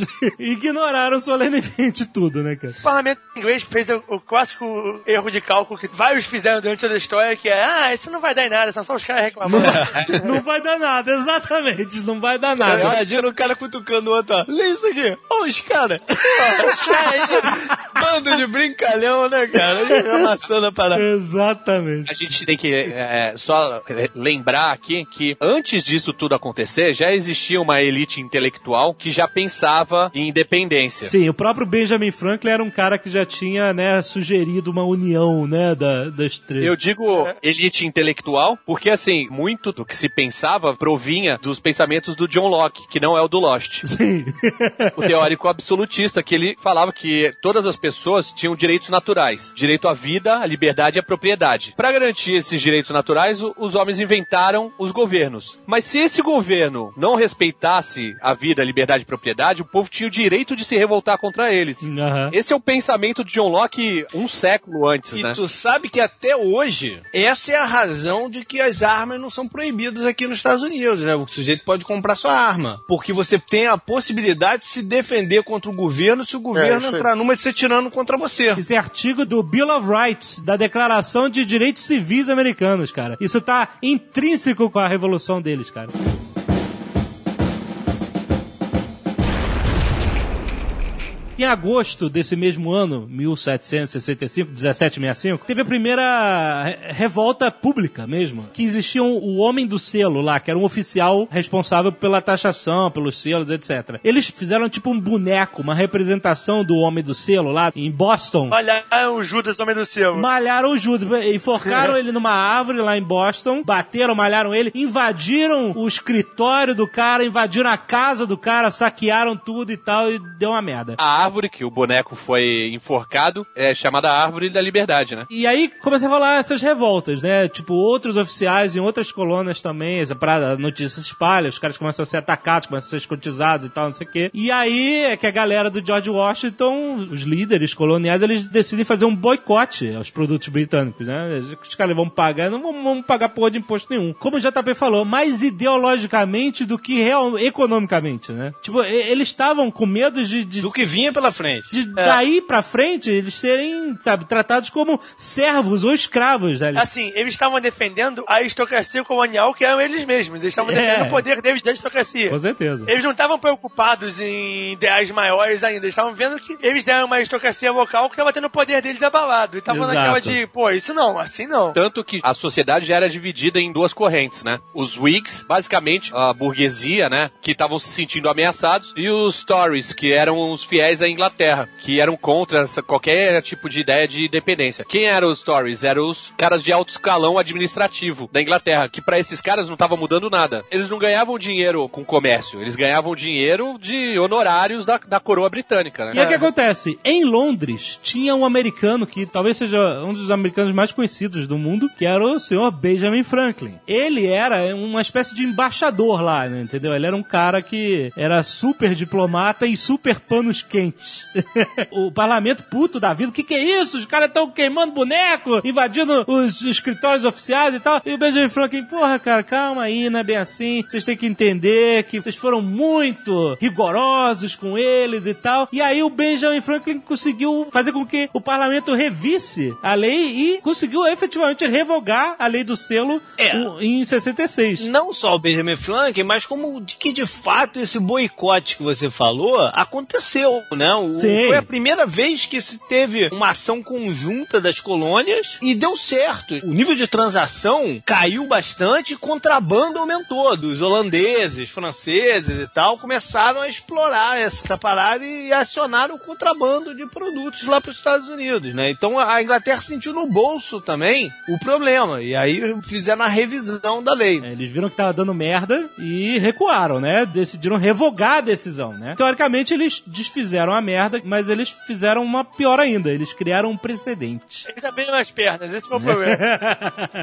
Ignoraram solenemente tudo, né, cara? O parlamento inglês fez o, o clássico erro de cálculo que vários fizeram durante toda a história, que é, ah, isso não vai dar em nada, são só os caras reclamando. Não vai dar nada, exatamente, não vai dar nada. Imagina o cara cutucando o outro, ó. Lê isso aqui. Ó, os caras. Bando de brincalhão, né, cara? Amassando a parada. Exatamente. A gente tem que é, só lembrar aqui que antes disso tudo acontecer, já existia uma elite intelectual que já pensava em independência. Sim, o próprio Benjamin Franklin era um cara que já tinha, né, sugerido uma união, né, da, das três. Eu digo elite intelectual porque, assim, muito do que se pensava provinha dos pensamentos do John Locke, que não é o do Lost. Sim. o teórico absolutista, que ele falava que todas as pessoas tinham direitos naturais. Direito à vida, à liberdade e à propriedade. Para garantir esses direitos naturais, os homens inventaram os governos. Mas se esse governo não respeitasse a vida, a liberdade e a propriedade, o povo tinha o direito de se revoltar contra eles. Aham. Esse é o pensamento de John Locke um século antes, E né? tu sabe que até hoje, essa é a razão de que as armas não são proibidas aqui nos Estados Unidos, né? O sujeito pode comprar sua arma. Porque você tem a possibilidade de se defender contra o governo se o governo aí. entrar numa de se tirando contra você. Isso é artigo do Bill of Rights, da Declaração de Direitos Civis Americanos, cara. Isso tá intrínseco com a revolução deles, cara. Em agosto desse mesmo ano, 1765, 1765, teve a primeira re- revolta pública mesmo, que existia um- o homem do selo lá, que era um oficial responsável pela taxação, pelos selos, etc. Eles fizeram tipo um boneco, uma representação do homem do selo lá em Boston. Olha, ah, o Judas, homem do selo. Malharam o Judas, enforcaram ele numa árvore lá em Boston, bateram, malharam ele, invadiram o escritório do cara, invadiram a casa do cara, saquearam tudo e tal, e deu uma merda. A árvore que o boneco foi enforcado é chamada Árvore da Liberdade, né? E aí começa a falar essas revoltas, né? Tipo, outros oficiais em outras colônias também, essa parada, a notícia se espalha, os caras começam a ser atacados, começam a ser escrotizados e tal, não sei o quê. E aí é que a galera do George Washington, os líderes coloniais, eles decidem fazer um boicote aos produtos britânicos, né? Os caras vão pagar, não vão, vão pagar porra de imposto nenhum. Como o JP falou, mais ideologicamente do que real, economicamente, né? Tipo, eles estavam com medo de, de Do que vinha pela frente. de daí pra frente eles serem, sabe, tratados como servos ou escravos, né? Assim, eles estavam defendendo a aristocracia colonial que eram eles mesmos. Eles estavam É. defendendo o poder deles da aristocracia. Com certeza. Eles não estavam preocupados em ideais maiores ainda. Eles estavam vendo que eles deram uma aristocracia local que estava tendo o poder deles abalado. E estavam naquela de, pô, isso não, assim não. Tanto que a sociedade já era dividida em duas correntes, né? Os Whigs, basicamente a burguesia, né? Que estavam se sentindo ameaçados, e os Tories, que eram os fiéis à Inglaterra, que eram contra essa- qualquer tipo de ideia de independência. Quem eram os Tories? Eram os caras de alto escalão administrativo da Inglaterra, que pra esses caras não estava mudando nada. Eles não ganhavam dinheiro com comércio, eles ganhavam dinheiro de honorários da, da coroa britânica, né? E o que acontece? Em Londres tinha um americano que talvez seja um dos americanos mais conhecidos do mundo, que era o senhor Benjamin Franklin. Ele era uma espécie de embaixador lá, né, entendeu? Ele era um cara que era super diplomata e super panos quentes. o parlamento puto da vida, o que, que é isso? Os caras estão queimando boneco, invadindo os escritórios oficiais e tal. E o Benjamin Franklin, porra, cara, calma aí, não é bem assim. Vocês têm que entender que vocês foram muito rigorosos com eles e tal. E aí o Benjamin Franklin conseguiu fazer com que o parlamento revisse a lei e conseguiu efetivamente revogar a lei do selo É. em 66. Não só o Benjamin Franklin, mas como que de fato esse boicote que você falou aconteceu, né? O- Sim. Foi a primeira vez que se teve uma ação conjunta das colônias e deu certo. O nível de transação caiu bastante e contrabando aumentou. Dos holandeses, franceses e tal começaram a explorar essa parada e acionaram o contrabando de produtos lá para os Estados Unidos, né? Então a Inglaterra sentiu no bolso também o problema e aí fizeram a revisão da lei. É, Eles viram que tava dando merda e recuaram, né? Decidiram revogar a decisão, né? Teoricamente, eles desfizeram a merda, mas eles fizeram uma pior ainda. Eles criaram um precedente. Eles abriram as pernas, esse foi o problema.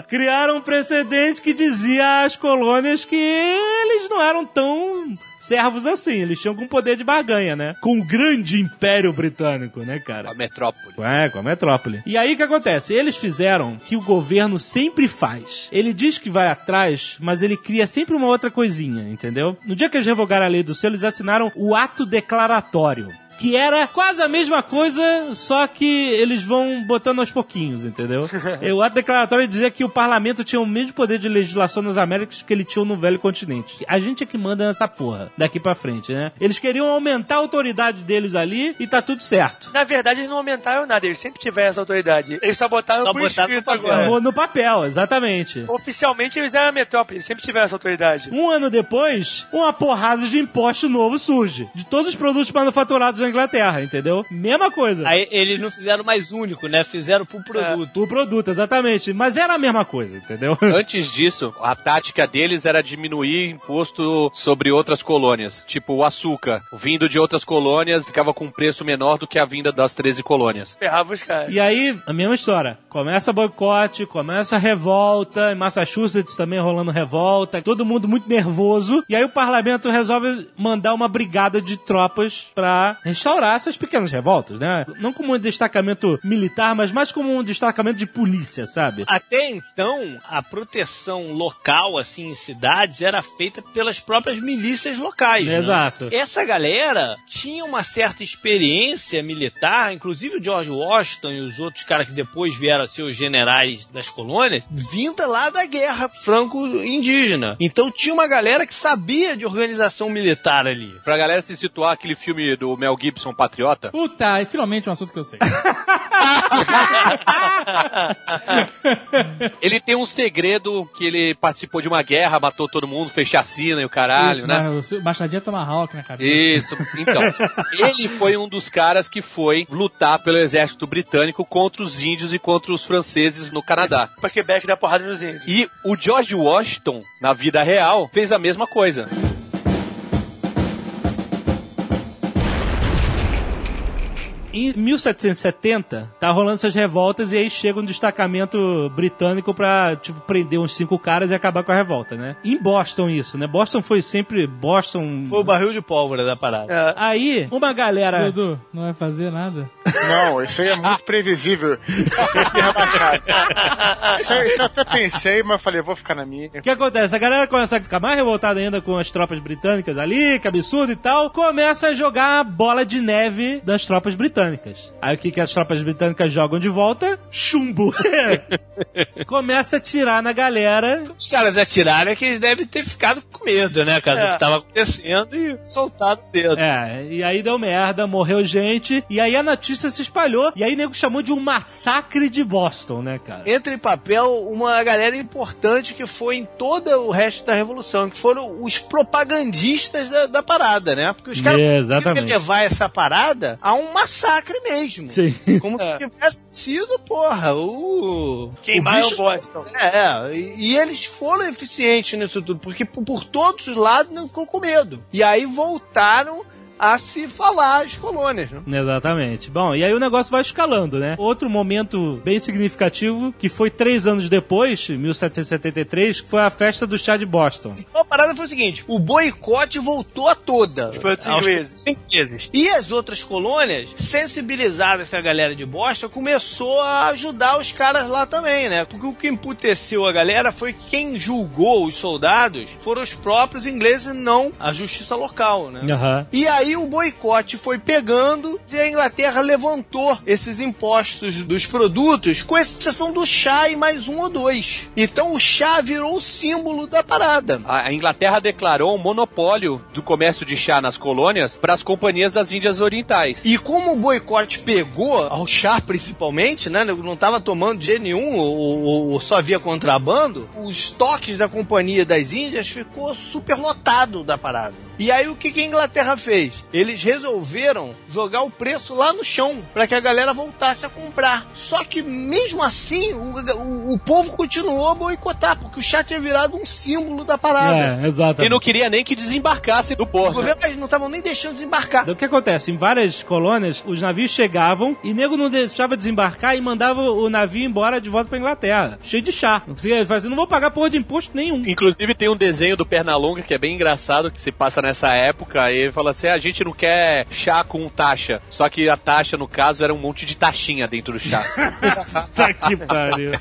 criaram um precedente que dizia às colônias que eles não eram tão servos assim. Eles tinham com poder de barganha, né? Com o grande império britânico, né, cara? A metrópole. É, com a metrópole. E aí o que acontece? Eles fizeram que o governo sempre faz. Ele diz que vai atrás, mas ele cria sempre uma outra coisinha, entendeu? No dia que eles revogaram a lei do selo, eles assinaram o ato declaratório. Que era quase a mesma coisa, só que eles vão botando aos pouquinhos, entendeu? O ato declaratório dizia que o parlamento tinha o mesmo poder de legislação nas Américas que ele tinha no velho continente. A gente é que manda nessa porra, daqui pra frente, né? Eles queriam aumentar a autoridade deles ali e tá tudo certo. Na verdade, eles não aumentaram nada, eles sempre tiveram essa autoridade. Eles só botaram Só por botaram escrito no papel. agora. No, papel, exatamente. Oficialmente eles eram a metrópole, eles sempre tiveram essa autoridade. Um ano depois, uma porrada de imposto novo surge. De todos os produtos manufaturados da Inglaterra, entendeu? Mesma coisa. Aí eles não fizeram mais único, né? Fizeram pro produto. O produto, exatamente. Mas era a mesma coisa, entendeu? Antes disso, a tática deles era diminuir imposto sobre outras colônias. Tipo, o açúcar, vindo de outras colônias, ficava com um preço menor do que a vinda das 13 colônias. Ferrava os caras. E aí, a mesma história. Começa boicote, começa revolta, em Massachusetts também rolando revolta, todo mundo muito nervoso. E aí o parlamento resolve mandar uma brigada de tropas pra restaurar essas pequenas revoltas, né? Não como um destacamento militar, mas mais como um destacamento de polícia, sabe? Até então, a proteção local, assim, em cidades, era feita pelas próprias milícias locais. Né? Exato. Essa galera tinha uma certa experiência militar, inclusive o George Washington e os outros caras que depois vieram a ser os generais das colônias, vinda lá da guerra franco-indígena. Então tinha uma galera que sabia de organização militar ali. Pra galera se situar aquele filme do Mel Gibson, Patriota, Puta, e finalmente um assunto que eu sei. ele tem um segredo que ele participou de uma guerra, matou todo mundo, fez chacina e o caralho, Isso, né? Machadinha Tomahawk na cabeça. Isso, então. ele foi um dos caras que foi lutar pelo exército britânico contra os índios e contra os franceses no Canadá. Pra Quebec dar porrada nos índios. E o George Washington, na vida real, fez a mesma coisa. Em 1770, tá rolando essas revoltas e aí chega um destacamento britânico pra, tipo, prender uns cinco caras e acabar com a revolta, né? Em Boston isso, né? Boston foi sempre... Boston... Foi o barril de pólvora da parada. É, Aí, uma galera... Dudu, não vai fazer nada? Não, isso aí é muito previsível. Isso, isso eu até pensei, mas falei, vou ficar na minha. O que acontece? A galera começa a ficar mais revoltada ainda com as tropas britânicas ali, que absurdo e tal. Começa a jogar a bola de neve das tropas britânicas. Aí o que, que as tropas britânicas jogam de volta? Chumbo. começa a tirar na galera. Os caras atiraram é que eles devem ter ficado com medo, né, cara, É. do que tava acontecendo e soltaram o dedo. É, e aí deu merda, morreu gente. E aí a notícia se espalhou. E aí o nego chamou de um massacre de Boston, né, cara? Entra em papel uma galera importante que foi em todo o resto da Revolução, que foram os propagandistas da, da parada, né? Porque os caras queriam levar essa parada a um massacre mesmo. Sim. Como se tivesse sido, porra, o. Queimar o é o Boston. É, e, e eles foram eficientes nisso tudo, porque por, por todos os lados não ficou com medo. E aí voltaram a se falar as colônias, né? Exatamente. Bom, e aí o negócio vai escalando, né? Outro momento bem significativo, que foi três anos depois, 1773, que foi a festa do chá de Boston. A parada foi o seguinte: o boicote voltou a toda. produtos Aos ingleses. ingleses. E as outras colônias, sensibilizadas com a galera de Boston, começou a ajudar os caras lá também, né? Porque o que emputeceu a galera foi que quem julgou os soldados foram os próprios ingleses e não a justiça local, né? Aham. E aí o boicote foi pegando e a Inglaterra levantou esses impostos dos produtos, com exceção do chá e mais um ou dois. Então o chá virou o símbolo da parada. A Inglaterra declarou um monopólio do comércio de chá nas colônias para as companhias das Índias Orientais. E como o boicote pegou, ao chá principalmente, né? Não tava tomando de jeito nenhum, ou, ou- ou só havia contrabando, os estoques da Companhia das Índias ficou super lotado da parada. E aí o que, que a Inglaterra fez? Eles resolveram jogar o preço lá no chão para que a galera voltasse a comprar. Só que mesmo assim o, o- o povo continuou a boicotar, porque o chá tinha virado um símbolo da parada. É, exato. E não queria nem que desembarcasse do O porto. governo eles não estavam nem deixando desembarcar. O que acontece? Em várias colônias, os navios chegavam e nego não deixava desembarcar e mandava o navio embora de volta pra Inglaterra. Cheio de chá. Não conseguia fazer, não vou pagar porra de imposto nenhum. Inclusive tem um desenho do Pernalonga que é bem engraçado, que se passa nessa época, e ele fala assim, a gente não quer chá com taxa, só que a taxa, no caso, era um monte de taxinha dentro do chá. Tá que pariu.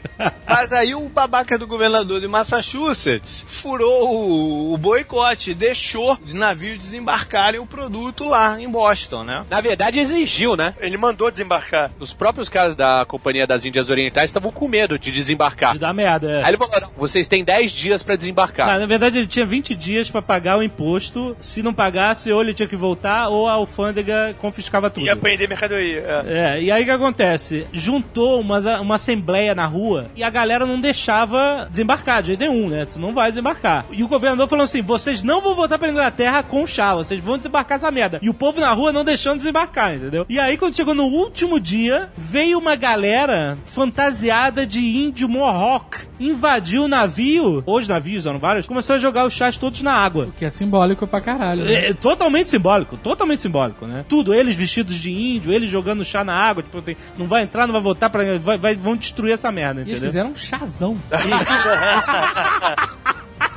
Mas aí o babaca do governador de Massachusetts furou o, o boicote, deixou os navios desembarcarem o produto lá em Boston, né? Na verdade, exigiu, né? Ele mandou desembarcar. Os próprios caras da Companhia das Índias Orientais estavam com medo de desembarcar. De dar merda, é. Aí ele falou, "Não, vocês têm 10 dias pra desembarcar. Ah, na verdade, ele tinha 20 dias pra pagar o imposto. Se não pagasse, ou ele tinha que voltar, ou a alfândega confiscava tudo. Ia prender mercadoria. É. É, e aí o que acontece? Juntou uma, uma assembleia na rua e a galera não deixava desembarcar de jeito nenhum, né? Você não vai desembarcar. E o governador falou assim: vocês não vão voltar pra Inglaterra com chá, vocês vão desembarcar essa merda. E o povo na rua não deixando desembarcar, entendeu? E aí, quando chegou no último dia, veio uma galera fantasiada de índio Mohawk, invadiu o navio, os navios eram vários, começou a jogar os chás todos na água. Que é simbólico pra caralho. né? É, é totalmente simbólico, totalmente simbólico, né? Tudo, eles vestidos de índio, eles jogando chá na água, tipo, tem- não vai entrar, não vai voltar pra. Vai, vai- vão destruir essa merda, E eles entendeu? fizeram um chazão.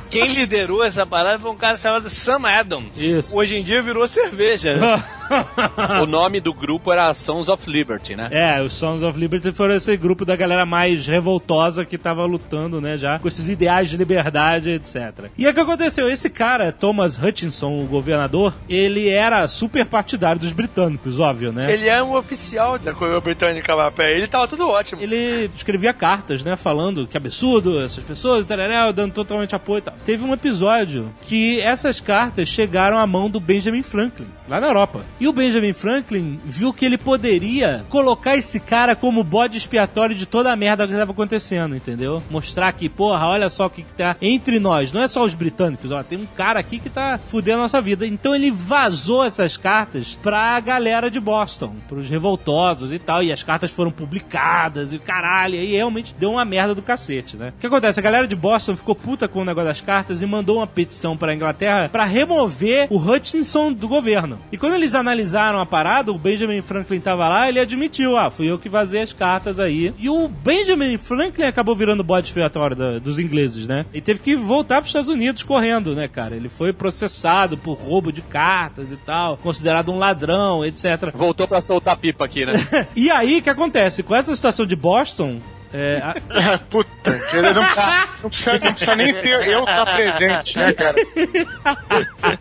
Quem liderou essa parada foi um cara chamado Sam Adams. Isso. Hoje em dia virou cerveja, né? o nome do grupo era Sons of Liberty, né? É, os Sons of Liberty foram esse grupo da galera mais revoltosa que tava lutando, né, já com esses ideais de liberdade, etc. E o que aconteceu? Esse cara, Thomas Hutchinson, o governador, ele era super partidário dos britânicos, óbvio, né? Ele é um oficial da coroa britânica lá pra ele, tava tudo ótimo. Ele escrevia cartas, né, falando que absurdo essas pessoas, tararel, dando totalmente apoio e tal. Teve um episódio que essas cartas chegaram à mão do Benjamin Franklin, lá na Europa. E o Benjamin Franklin viu que ele poderia colocar esse cara como bode expiatório de toda a merda que estava acontecendo, entendeu? Mostrar que, porra, olha só o que, que tá entre nós, não é só os britânicos, ó, tem um cara aqui que tá fudendo a nossa vida. Então ele vazou essas cartas pra galera de Boston, pros revoltosos e tal, e as cartas foram publicadas e caralho, e realmente deu uma merda do cacete, né? O que acontece? A galera de Boston ficou puta com o negócio das cartas e mandou uma petição pra Inglaterra pra remover o Hutchinson do governo. E quando eles analisaram a parada, o Benjamin Franklin tava lá, ele admitiu, ah, fui eu que vazei as cartas aí. E o Benjamin Franklin acabou virando bode expiatório da- dos ingleses, né? E teve que voltar pros Estados Unidos correndo, né, cara? Ele foi processado por roubo de cartas e tal, considerado um ladrão, etc. Voltou pra soltar pipa aqui, né? E aí, o que acontece? Com essa situação de Boston, é, a- Puta, que ele não, precisa, não, precisa, não precisa nem ter eu estar presente, né, cara?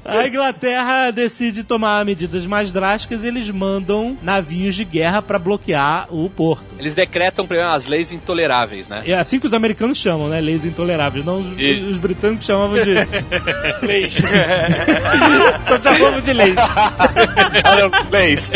a Inglaterra decide tomar medidas mais drásticas e eles mandam navios de guerra pra bloquear o porto. Eles decretam primeiro as leis intoleráveis, né? É assim que os americanos chamam, né? Leis intoleráveis. Não os, Isso. os britânicos chamavam de leis. Só chamavam de leis. leis.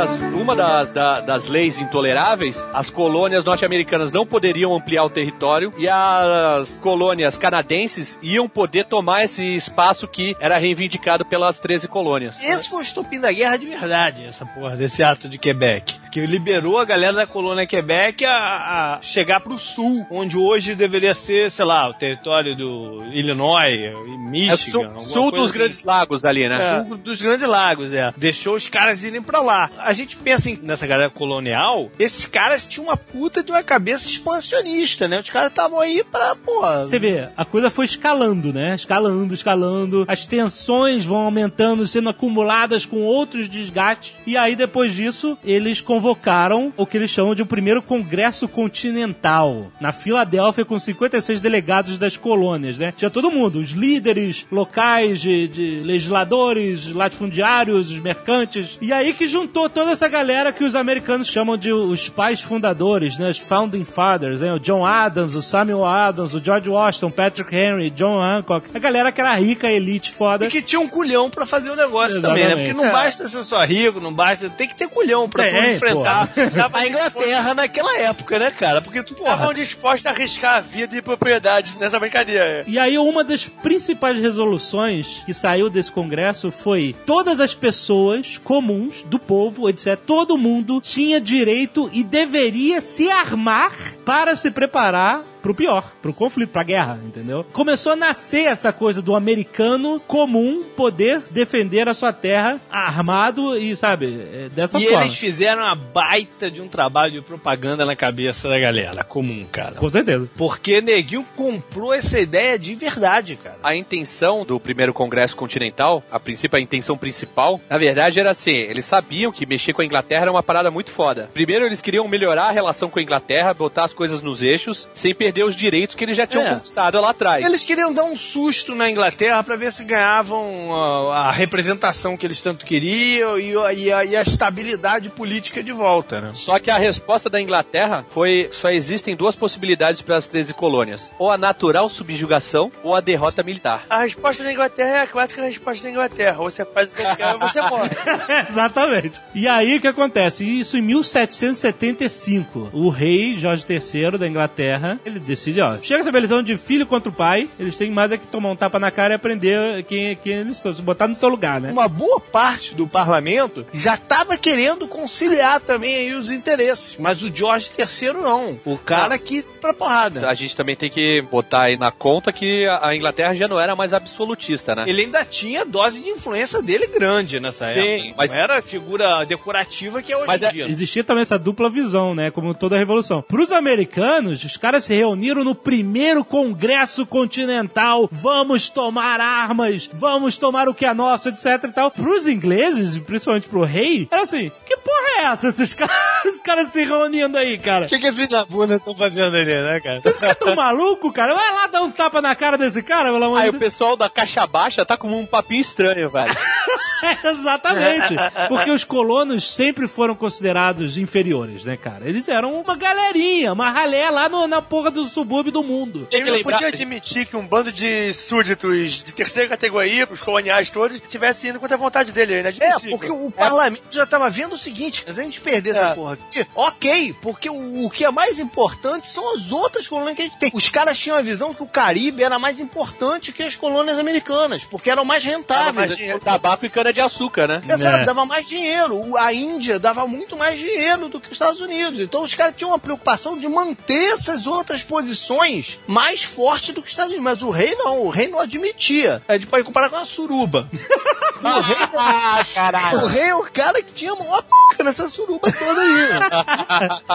Uma das, da- das leis intoleráveis, as colônias norte-americanas não poderiam ampliar o território e as colônias canadenses iam poder tomar esse espaço que era reivindicado pelas 13 colônias. Esse foi o estopim da guerra de verdade, essa porra, desse ato de Quebec. Que liberou a galera da colônia Quebec a, a chegar pro sul, onde hoje deveria ser, sei lá, o território do Illinois É Michigan. sul, alguma sul coisa dos assim. Grandes Lagos ali, né? Sul dos Grandes Lagos, é. Deixou os caras irem pra lá. A gente pensa em- nessa galera colonial, esses caras tinham uma puta de uma cabeça expansionista, né? Os caras estavam aí pra, porra. Você vê, a coisa foi escalando, né? Escalando, escalando. As tensões vão aumentando, sendo acumuladas com outros desgastes. E aí, depois disso, eles convocaram o que eles chamam de o primeiro Congresso Continental, na Filadélfia, com 56 delegados das colônias, né? Tinha todo mundo, os líderes locais de, de legisladores, latifundiários, os mercantes. E aí que juntou toda essa galera que os americanos chamam de os pais fundadores, né? Os Founding Fathers, né? O John Adams, o Samuel Adams, o George Washington, Patrick Henry, John Hancock. A galera que era rica, elite, foda. E que tinha um culhão pra fazer o negócio também, né? Exatamente. Porque não basta ser só rico, não basta. Tem que ter culhão pra tu enfrentar a Inglaterra naquela época, né, cara? Porque tu, porra. Estavam dispostos a arriscar a vida e propriedade nessa brincadeira. E aí uma das principais resoluções que saiu desse congresso foi todas as pessoas comuns do povo, etc, todo mundo tinha direito e deveria se armar para se preparar pro pior, pro conflito, pra guerra, entendeu? Começou a nascer essa coisa do americano comum poder defender a sua terra armado e, sabe, é, dessa E forma. eles fizeram uma baita de um trabalho de propaganda na cabeça da galera, comum, cara. Com certeza. Porque Neguinho comprou essa ideia de verdade, cara. A intenção do primeiro Congresso Continental, a princípio, a intenção principal, na verdade era assim: eles sabiam que mexer com a Inglaterra era uma parada muito foda. Primeiro, eles queriam melhorar a relação com a Inglaterra, botar as coisas nos eixos, sem perder os direitos que eles já tinham É. conquistado lá atrás. Eles queriam dar um susto na Inglaterra pra ver se ganhavam a, a representação que eles tanto queriam e, a- e a, e a estabilidade política de volta, né? Só que a resposta da Inglaterra foi: só existem duas possibilidades para as 13 colônias: ou a natural subjugação ou a derrota militar. A resposta da Inglaterra é a clássica resposta da Inglaterra. Você faz o que quer você morre. Exatamente. E aí o que acontece? Isso em 1775. O rei Jorge III da Inglaterra, ele decide, ó, chega essa eleição de filho contra o pai, eles têm mais é que tomar um tapa na cara e aprender quem, quem eles estão, se botar no seu lugar, né? Uma boa parte do parlamento já estava querendo conciliar também aí os interesses, mas o George III não. O cara que pra porrada. A gente também tem que botar aí na conta que a Inglaterra já não era mais absolutista, né? Ele ainda tinha dose de influência dele grande nessa Sim, época. mas- Não era a figura decorativa que é hoje Mas em é- dia. Existia também essa dupla visão, né? Como toda a revolução. Pros americanos, os caras se reuniram no primeiro Congresso Continental. Vamos tomar armas, vamos tomar o que é nosso, etc e tal. Pros ingleses, principalmente pro rei, era assim: que porra é essa? Esses caras, esses caras se reunindo aí, cara. O que, que esses na bunda estão fazendo ali, né, cara? Esses caras tão malucos, cara? Vai lá dar um tapa na cara desse cara, pelo amor Aí de o Deus. pessoal da caixa baixa tá com um papinho estranho, velho. Exatamente. Porque os colonos sempre foram considerados inferiores, né, cara? Eles eram uma galerinha, uma ralé lá no- na porra do subúrbio do mundo. Ele não lembrar- podia admitir que um bando de súditos de terceira categoria, os coloniais todos, estivesse indo contra a vontade dele. É É, inadmissível. porque o parlamento já tava vendo o seguinte, se a gente perder essa É. porra aqui, ok, porque o, o que é mais importante são as outras colônias que a gente tem. Os caras tinham a visão que o Caribe era mais importante que as colônias americanas, porque eram mais Dava rentáveis. mais dinheiro. Tabaco e cana de açúcar, né? Exato, É. dava mais dinheiro. A Índia dava muito mais dinheiro do que os Estados Unidos. Então os caras tinham uma preocupação de manter essas outras posições mais fortes do que os Estados Unidos. Mas o rei não, o rei não admitia. A gente pode comparar com a suruba. o, rei, o rei é o cara que tinha a maior p nessa suruba toda aí.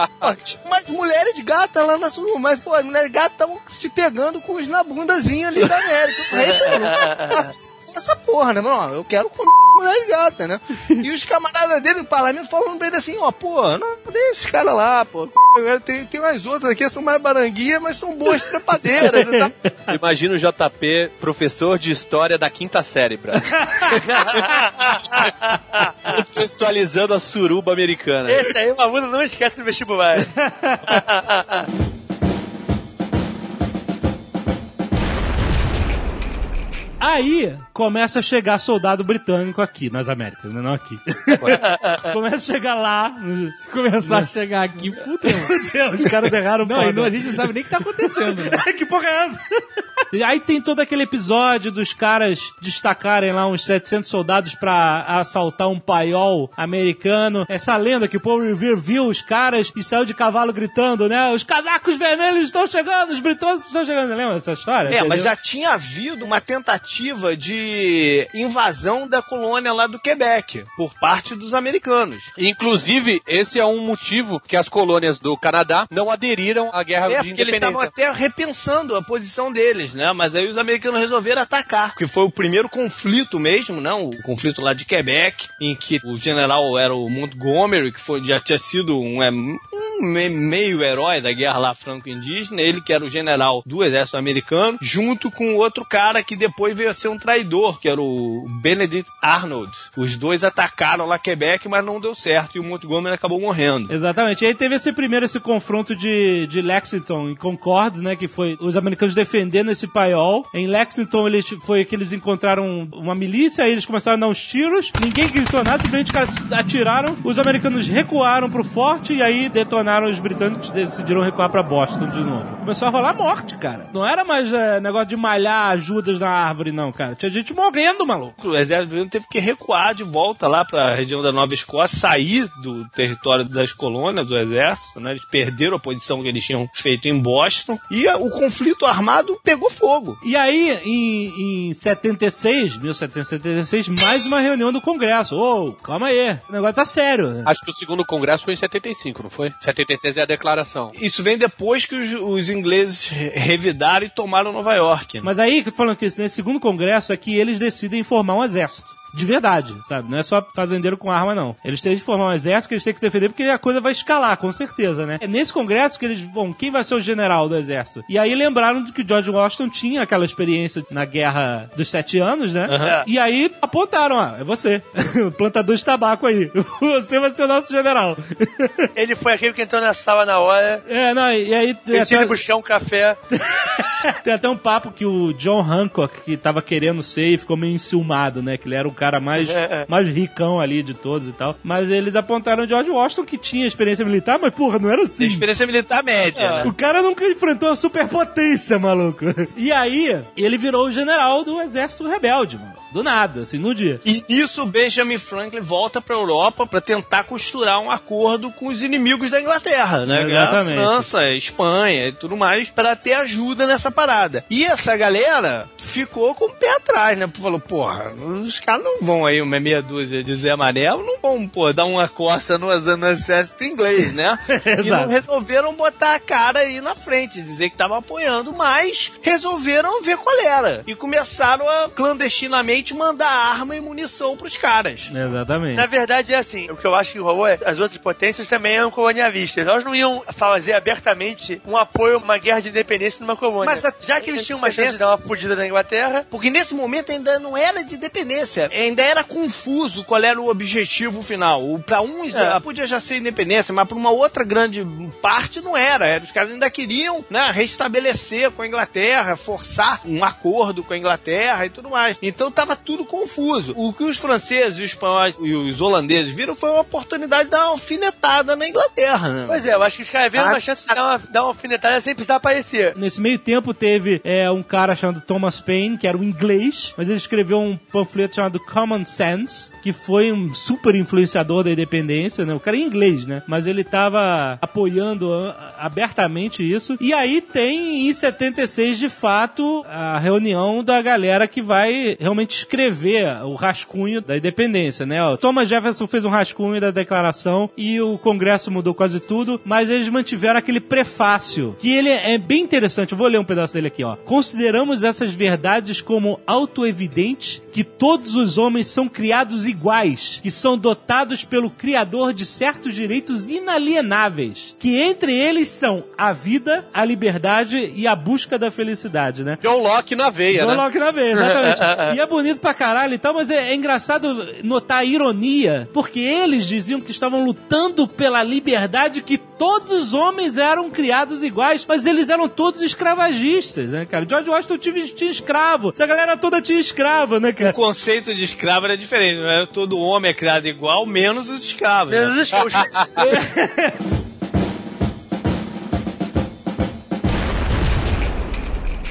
Pô, tinha umas mulheres de gata lá na suruba, mas pô, as mulheres de gata estavam se pegando com os na bundazinha ali da América. O rei falou, "Nossa, essa porra, né, mano? Eu quero comer mulher gata, né? E os camaradas dele no parlamento falando pra ele assim, ó, pô, não, deixa os caras lá, pô. Tem, tem umas outras aqui, são mais baranguinhas, mas são boas trepadeiras. tal. Imagina o JP, professor de história da quinta série, bro. Contextualizando a suruba americana. Esse aí o aluno não esquece do vestibular. Aí começa a chegar soldado britânico aqui nas Américas, né? não aqui. começa a chegar lá. Se começar a chegar aqui, fudeu. Fudeu, Os caras erraram Não, foda. e não, a gente não sabe nem o que tá acontecendo. né? que porra é essa? E aí tem todo aquele episódio dos caras destacarem lá uns 700 soldados pra assaltar um paiol americano. Essa lenda que o Paul Revere viu os caras e saiu de cavalo gritando, né? Os casacos vermelhos estão chegando, os britânicos estão chegando. Lembra dessa história? É, mas Entendeu? já tinha havido uma tentativa de invasão da colônia lá do Quebec por parte dos americanos. Inclusive, esse é um motivo que as colônias do Canadá não aderiram à guerra É, de porque eles estavam independência. até repensando a posição deles, né? Mas aí os americanos resolveram atacar. Que foi o primeiro conflito mesmo, né? O conflito lá de Quebec, em que o general era o Montgomery, que foi, já tinha sido um, é, um me- meio herói da guerra lá franco-indígena. Ele que era o general do exército americano, junto com outro cara que depois veio a ser um traidor, que era o Benedict Arnold. Os dois atacaram lá Quebec, mas não deu certo. E o Montgomery acabou morrendo. Exatamente. E aí teve esse primeiro esse confronto de, de Lexington e Concord, né? Que foi os americanos defendendo esse paiol. Em Lexington eles foi que eles encontraram uma milícia, aí eles começaram a dar uns tiros. Ninguém gritou nada, simplesmente atiraram. Os americanos recuaram pro forte e aí detonaram os britânicos decidiram recuar pra Boston de novo. Começou a rolar morte, cara. Não era mais é, negócio de malhar ajudas na árvore, não, cara. Tinha gente morrendo, maluco. O exército britânico teve que recuar de volta lá para a região da Nova Escócia, sair do território das colônias do exército, né? Eles perderam a posição que eles tinham feito em Boston e o conflito armado pegou fogo. E aí, em, em 76, 1776, mais uma reunião do Congresso. Ô, calma aí, o negócio tá sério. né? Acho que o segundo congresso foi em 75, não foi? 76 é a declaração. Isso vem depois que os, os ingleses re- revidaram e tomaram Nova York. né? Mas aí, que eu tô falando que nesse segundo congresso é que eles decidem formar um exército. De verdade, sabe? Não é só fazendeiro com arma, não. Eles têm de formar um exército que eles têm que defender porque a coisa vai escalar, com certeza, né? É nesse congresso que eles vão, quem vai ser o general do exército? E aí lembraram de que George Washington tinha aquela experiência na guerra dos sete anos, né? E aí apontaram, ó, é você, plantador de tabaco aí. Você vai ser o nosso general. Ele foi aquele que entrou na sala na hora. É, não, e aí... Ele tinha até- buscar um café. Tem até um papo que o John Hancock, que tava querendo ser e ficou meio enciumado, né? Que ele era o cara cara mais, mais ricão ali de todos e tal. Mas eles apontaram George Washington que tinha experiência militar, mas porra, não era assim. Experiência militar média, né? O cara nunca enfrentou a superpotência, maluco. E aí, ele virou o general do exército rebelde, mano. Do nada, assim, no dia. E isso Benjamin Franklin volta pra Europa pra tentar costurar um acordo com os inimigos da Inglaterra, né? Exatamente. A França, Espanha e tudo mais, pra ter ajuda nessa parada. E essa galera ficou com o pé atrás, né? Falou, porra, os caras não vão aí uma meia dúzia de Zé Amarelo, não vão, pô, dar uma costa no, no exército inglês, né? e não resolveram botar a cara aí na frente, dizer que tava apoiando, mas resolveram ver qual era. E começaram a clandestinamente mandar arma e munição pros caras. Exatamente. Na verdade, é assim, o que eu acho que rolou é as outras potências também eram colonialistas. Elas não iam fazer abertamente um apoio a uma guerra de independência numa colônia. Mas a- já que eles tinham uma chance de dar uma fudida na Inglaterra, Porque nesse momento ainda não era de dependência, ainda era confuso qual era o objetivo final. Pra uns É. ah, podia já ser independência, mas pra uma outra grande parte não era. Era- Os caras ainda queriam né, restabelecer com a Inglaterra, forçar um acordo com a Inglaterra e tudo mais. Então tava tudo confuso. O que os franceses, os espanhóis e os holandeses viram foi uma oportunidade de dar uma alfinetada na Inglaterra. Né? pois é, eu acho que os caras viram uma chance de dar uma, dar uma alfinetada sem precisar aparecer. Nesse meio tempo teve é, um cara chamado Thomas Paine, que era um inglês, mas ele escreveu um panfleto chamado Common Sense, que foi um super influenciador da independência, né? O cara é inglês, né? Mas ele tava apoiando ah, abertamente isso. E aí tem em 76, de fato, a reunião da galera que vai realmente escrever o rascunho da independência, né? O Thomas Jefferson fez um rascunho da declaração e o Congresso mudou quase tudo, mas eles mantiveram aquele prefácio, que ele é bem interessante. Eu vou ler um pedaço dele aqui, ó. Consideramos essas verdades como autoevidentes que todos os homens são criados iguais, que são dotados pelo Criador de certos direitos inalienáveis, que entre eles são a vida, a liberdade e a busca da felicidade, né? John Locke na veia, John né? Locke na veia, exatamente. e é bonito pra caralho e tal, mas é, é engraçado notar a ironia, porque eles diziam que estavam lutando pela liberdade, que todos os homens eram criados iguais, mas eles eram todos escravagistas, né, cara? George Washington tinha, tinha escravo, essa galera toda tinha escravo, né, O cara? conceito de escravo era diferente. Não era todo homem é criado igual, menos os escravos. né? Menos os os-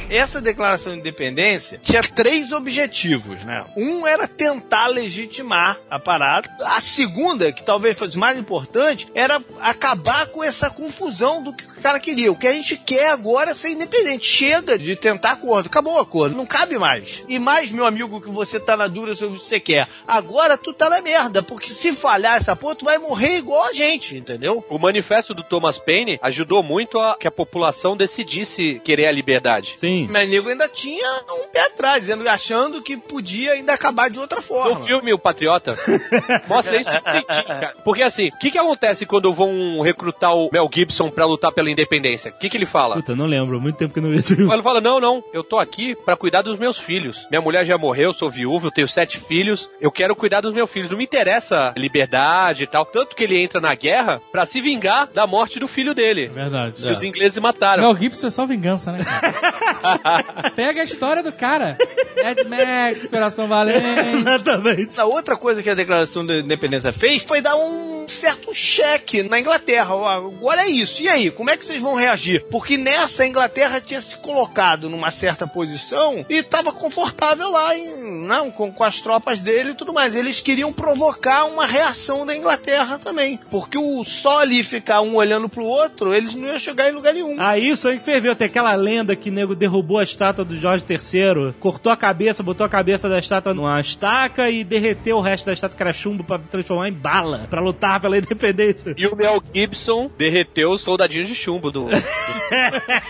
Essa declaração de independência tinha três objetivos, né? Um era tentar legitimar a parada. A segunda, que talvez fosse mais importante, era acabar com essa confusão do que cara queria. O que a gente quer agora é ser independente. Chega de tentar acordo. Acabou o acordo. Não cabe mais. E mais, meu amigo, que você tá na dura sobre o que você quer. Agora tu tá na merda. Porque se falhar essa porra, tu vai morrer igual a gente, entendeu? O manifesto do Thomas Paine ajudou muito a que a população decidisse querer a liberdade. Sim. Mas nego ainda tinha um pé atrás, dizendo, achando que podia ainda acabar de outra forma. No filme O Patriota, mostra isso direitinho, cara. Porque assim, o que, que acontece quando vão recrutar o Mel Gibson pra lutar pela independência? O que, que ele fala? Puta, não lembro, muito tempo que eu não vi esse filme. Ele fala, não, não, eu tô aqui pra cuidar dos meus filhos. Minha mulher já morreu, eu sou viúvo, eu tenho sete filhos, eu quero cuidar dos meus filhos. Não me interessa liberdade e tal. Tanto que ele entra na guerra pra se vingar da morte do filho dele. Verdade. Que os ingleses mataram. Mel Gibson é só vingança, né, cara? Pega a história do cara. Mad Max, Coração Valente. Exatamente. A outra coisa que a Declaração da Independência fez foi dar um certo cheque na Inglaterra. Agora é isso. E aí, como é que vocês vão reagir? Porque nessa a Inglaterra tinha se colocado numa certa posição e estava confortável lá em, não, com, com as tropas dele e tudo mais. Eles queriam provocar uma reação da Inglaterra também. Porque o só ali ficar um olhando pro outro, eles não iam chegar em lugar nenhum. Aí o sangue ferveu. Tem aquela lenda que o nego derrubou a estátua do Jorge III, cortou a cabeça, botou a cabeça da estátua numa estaca e derreteu o resto da estátua que era chumbo pra transformar em bala, pra lutar pela independência. E o Mel Gibson derreteu os soldadinhos de chumbo do.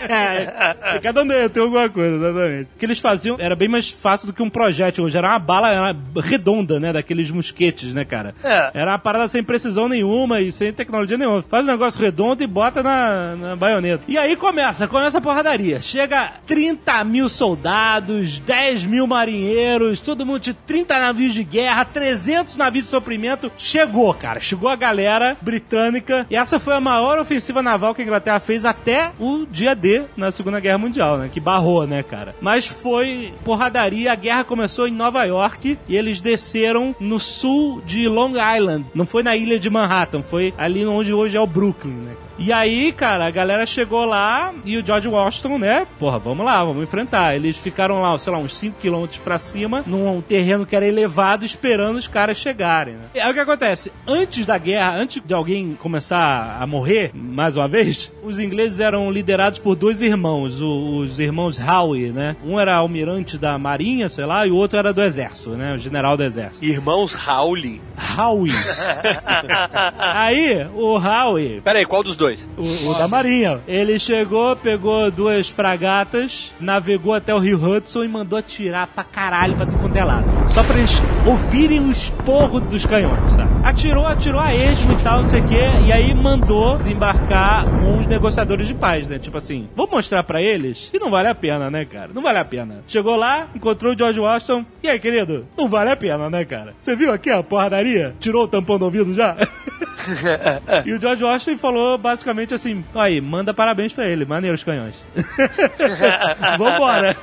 É, Cada um derreteu alguma coisa, exatamente. O que eles faziam era bem mais fácil do que um projétil. Hoje era uma bala era redonda, né? Daqueles mosquetes, né, cara? É. Era uma parada sem precisão nenhuma e sem tecnologia nenhuma. Faz um negócio redondo e bota na, na baioneta. E aí começa, começa a porradaria. Chega 30 mil soldados, 10 mil marinheiros, todo mundo de 30 navios de guerra, 300 navios de suprimento. Chegou, cara. Chegou a galera britânica. E essa foi a maior ofensiva naval que a Inglaterra fez até o dia D na Segunda Guerra Mundial, né? Que barrou, né, cara? Mas foi porradaria, a guerra começou em Nova York e eles desceram no sul de Long Island. Não foi na ilha de Manhattan, foi ali onde hoje é o Brooklyn, né? E aí, cara, a galera chegou lá e o George Washington, né? Porra, vamos lá, vamos enfrentar. Eles ficaram lá, sei lá, uns 5 quilômetros pra cima, num terreno que era elevado, esperando os caras chegarem. Né? E aí o que acontece? Antes da guerra, antes de alguém começar a morrer, mais uma vez, os ingleses eram liderados por dois irmãos, os irmãos Howe, né? Um era almirante da marinha, sei lá, e o outro era do exército, né? O general do exército. Irmãos Howley. Howe. aí, o Howe, Pera aí, qual dos dois? O, o da Marinha. Ele chegou, pegou duas fragatas, navegou até o Rio Hudson e mandou atirar pra caralho pra tudo quanto é lado. Só pra eles ouvirem o esporro dos canhões, sabe? Atirou, atirou a esmo e tal, não sei o quê, e aí mandou desembarcar uns negociadores de paz, né? Tipo assim, vou mostrar pra eles que não vale a pena, né, cara? Não vale a pena. Chegou lá, encontrou o George Washington. E aí, querido? Não vale a pena, né, cara? Você viu aqui a porradaria? Tirou o tampão do ouvido já? E o George Washington falou basicamente assim: aí, manda parabéns pra ele, maneiro os canhões. Vambora.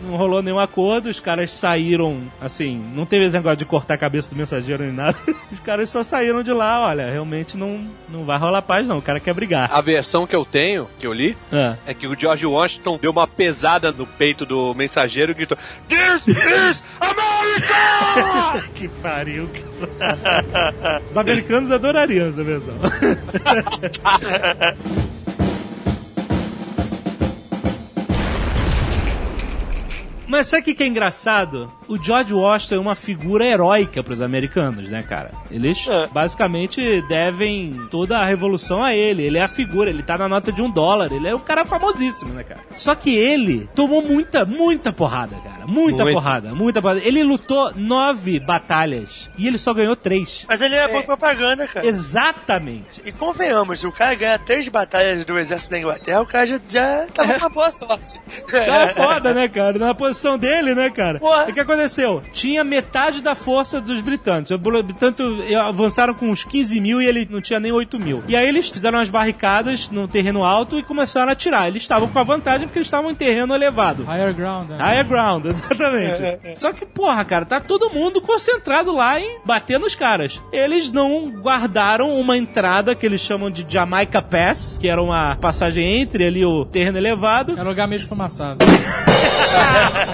Não rolou nenhum acordo, os caras saíram, assim, não teve esse negócio de cortar a cabeça do mensageiro nem nada. Os caras só saíram de lá, olha, realmente não, não vai rolar paz, não. O cara quer brigar. A versão que eu tenho, que eu li, Ah. é que o George Washington deu uma pesada no peito do mensageiro e gritou: This is America! que pariu. cara. Os americanos adorariam essa versão. Mas sabe o que que é engraçado? O George Washington é uma figura heróica pros americanos, né, cara? Eles basicamente devem toda a revolução a ele. Ele é a figura, ele tá na nota de um dólar. Ele é o cara famosíssimo, né, cara? Só que ele tomou muita, muita porrada, cara. Muita Muito. porrada, muita porrada. Ele lutou nove batalhas e ele só ganhou três. Mas ele é boa propaganda, cara. Exatamente. E convenhamos, se o cara ganha três batalhas do exército da Inglaterra, o cara já, já tava com uma boa sorte. Tá foda, né, cara? Na posição dele, né, cara? Porra. O que aconteceu? Tinha metade da força dos britânicos. Os britânicos avançaram com uns 15 mil e ele não tinha nem 8 mil. E aí eles fizeram as barricadas no terreno alto e começaram a atirar. Eles estavam com a vantagem porque eles estavam em terreno elevado. Higher ground. né? Higher ground, exatamente. Só que, porra, cara, tá todo mundo concentrado lá em bater nos caras. Eles não guardaram uma entrada que eles chamam de Jamaica Pass, que era uma passagem entre ali o terreno elevado. Era um lugar meio esfumaçado.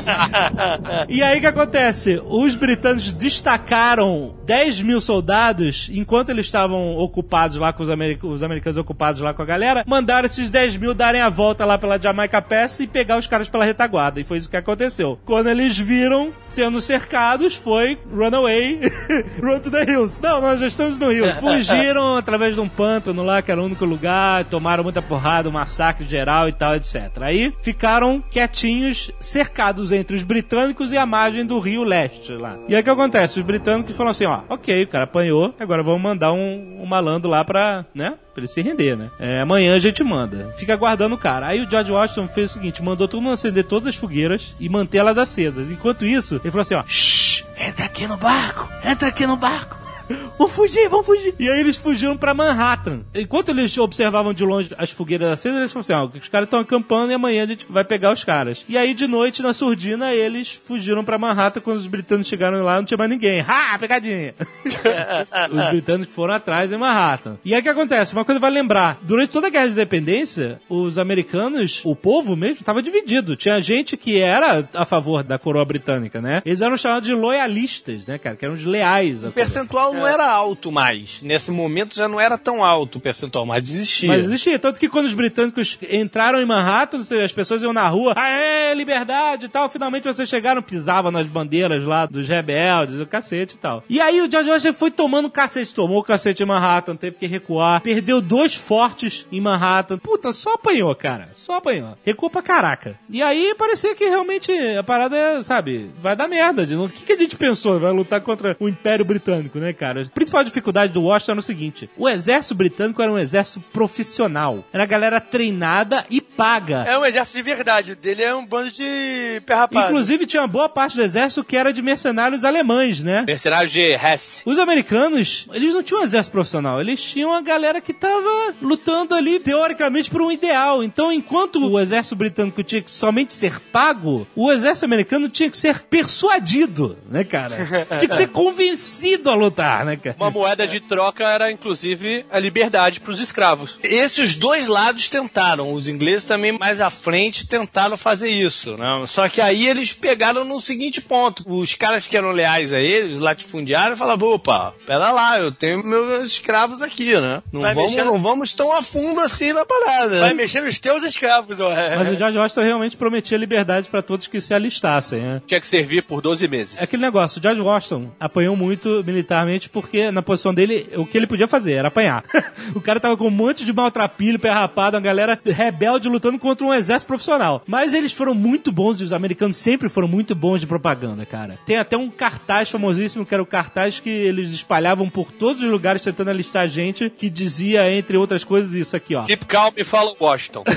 E aí o que acontece? Os britânicos destacaram 10 mil soldados enquanto eles estavam ocupados lá com os, americ- os americanos ocupados lá com a galera, mandaram esses 10 mil darem a volta lá pela Jamaica Pass e pegar os caras pela retaguarda. E foi isso que aconteceu. Quando eles viram sendo cercados, foi run away, run to the hills. Não, nós já estamos no rio. Fugiram através de um pântano lá, que era o único lugar, tomaram muita porrada, um massacre geral e tal, etc. Aí ficaram quietinhos, cercados entre os britânicos e a margem do rio leste lá. E aí o que acontece? Os britânicos falaram assim, ó, ok, o cara apanhou, agora vamos mandar um, um malandro lá pra, né? Pra ele se render, né? É, amanhã a gente manda. Fica aguardando o cara. Aí o George Washington fez o seguinte: mandou todo mundo acender todas as fogueiras e mantê-las acesas. Enquanto isso, ele falou assim: ó, shh, entra aqui no barco, entra aqui no barco. Vamos fugir, vamos fugir. E aí eles fugiram pra Manhattan. Enquanto eles observavam de longe as fogueiras acesas, eles falaram assim: ó, os caras estão acampando e amanhã a gente vai pegar os caras. E aí de noite, na surdina, eles fugiram pra Manhattan. Quando os britânicos chegaram lá, não tinha mais ninguém. Ha, pegadinha. os britânicos foram atrás em Manhattan. E aí o que acontece? Uma coisa vai lembrar: durante toda a guerra de independência, os americanos, o povo mesmo, estava dividido. Tinha gente que era a favor da coroa britânica, né? Eles eram chamados de loyalistas, né, cara? Que eram os leais. coroa. percentual não era alto mais. Nesse momento já não era tão alto o percentual, mas existia. Mas existia. Tanto que quando os britânicos entraram em Manhattan, as pessoas iam na rua, aê, liberdade e tal. Finalmente vocês chegaram, pisavam nas bandeiras lá dos rebeldes, o cacete e tal. E aí o George Washington foi tomando cacete, tomou o cacete em Manhattan, teve que recuar, perdeu dois fortes em Manhattan. Puta, só apanhou, cara. Só apanhou. Recuou pra caraca. E aí parecia que realmente a parada sabe, vai dar merda. O que, que a gente pensou? Vai lutar contra o Império Britânico, né, cara? Cara. A principal dificuldade do Washington era o seguinte: o exército britânico era um exército profissional. Era galera treinada e paga. É um exército de verdade. O dele é um bando de perrapado. Inclusive, tinha uma boa parte do exército que era de mercenários alemães, né? Mercenário de Hess. Os americanos, eles não tinham um exército profissional, eles tinham a galera que tava lutando ali, teoricamente, por um ideal. Então, enquanto o exército britânico tinha que somente ser pago, o exército americano tinha que ser persuadido, né, cara? tinha que ser convencido a lutar, né, cara? Uma moeda de troca era, inclusive, a liberdade para os escravos. Esses dois lados tentaram. Os ingleses também mais à frente tentaram fazer isso, né? Só que aí eles pegaram no seguinte ponto. Os caras que eram leais a eles, latifundiários, falavam, opa, pera lá, eu tenho meus escravos aqui, né? Não, Vai vamos, mexer- não vamos tão a fundo assim na parada. Vai né? mexer nos teus escravos, ó. Mas o George Washington realmente prometia liberdade pra todos que se alistassem, né? Tinha que servir por 12 meses. É aquele negócio, o George Washington apanhou muito militarmente porque na posição dele, o que ele podia fazer era apanhar. o cara tava com um monte de maltrapilho, pé rapado, uma galera rebelde lutando contra um exército profissional. Mas eles foram muito bons, e os americanos sempre foram muito bons de propaganda, cara. Tem até um cartaz famosíssimo, que era o cartaz que eles espalhavam por todos os lugares tentando alistar gente, que dizia, entre outras coisas, isso aqui, ó. Keep calm e follow Washington.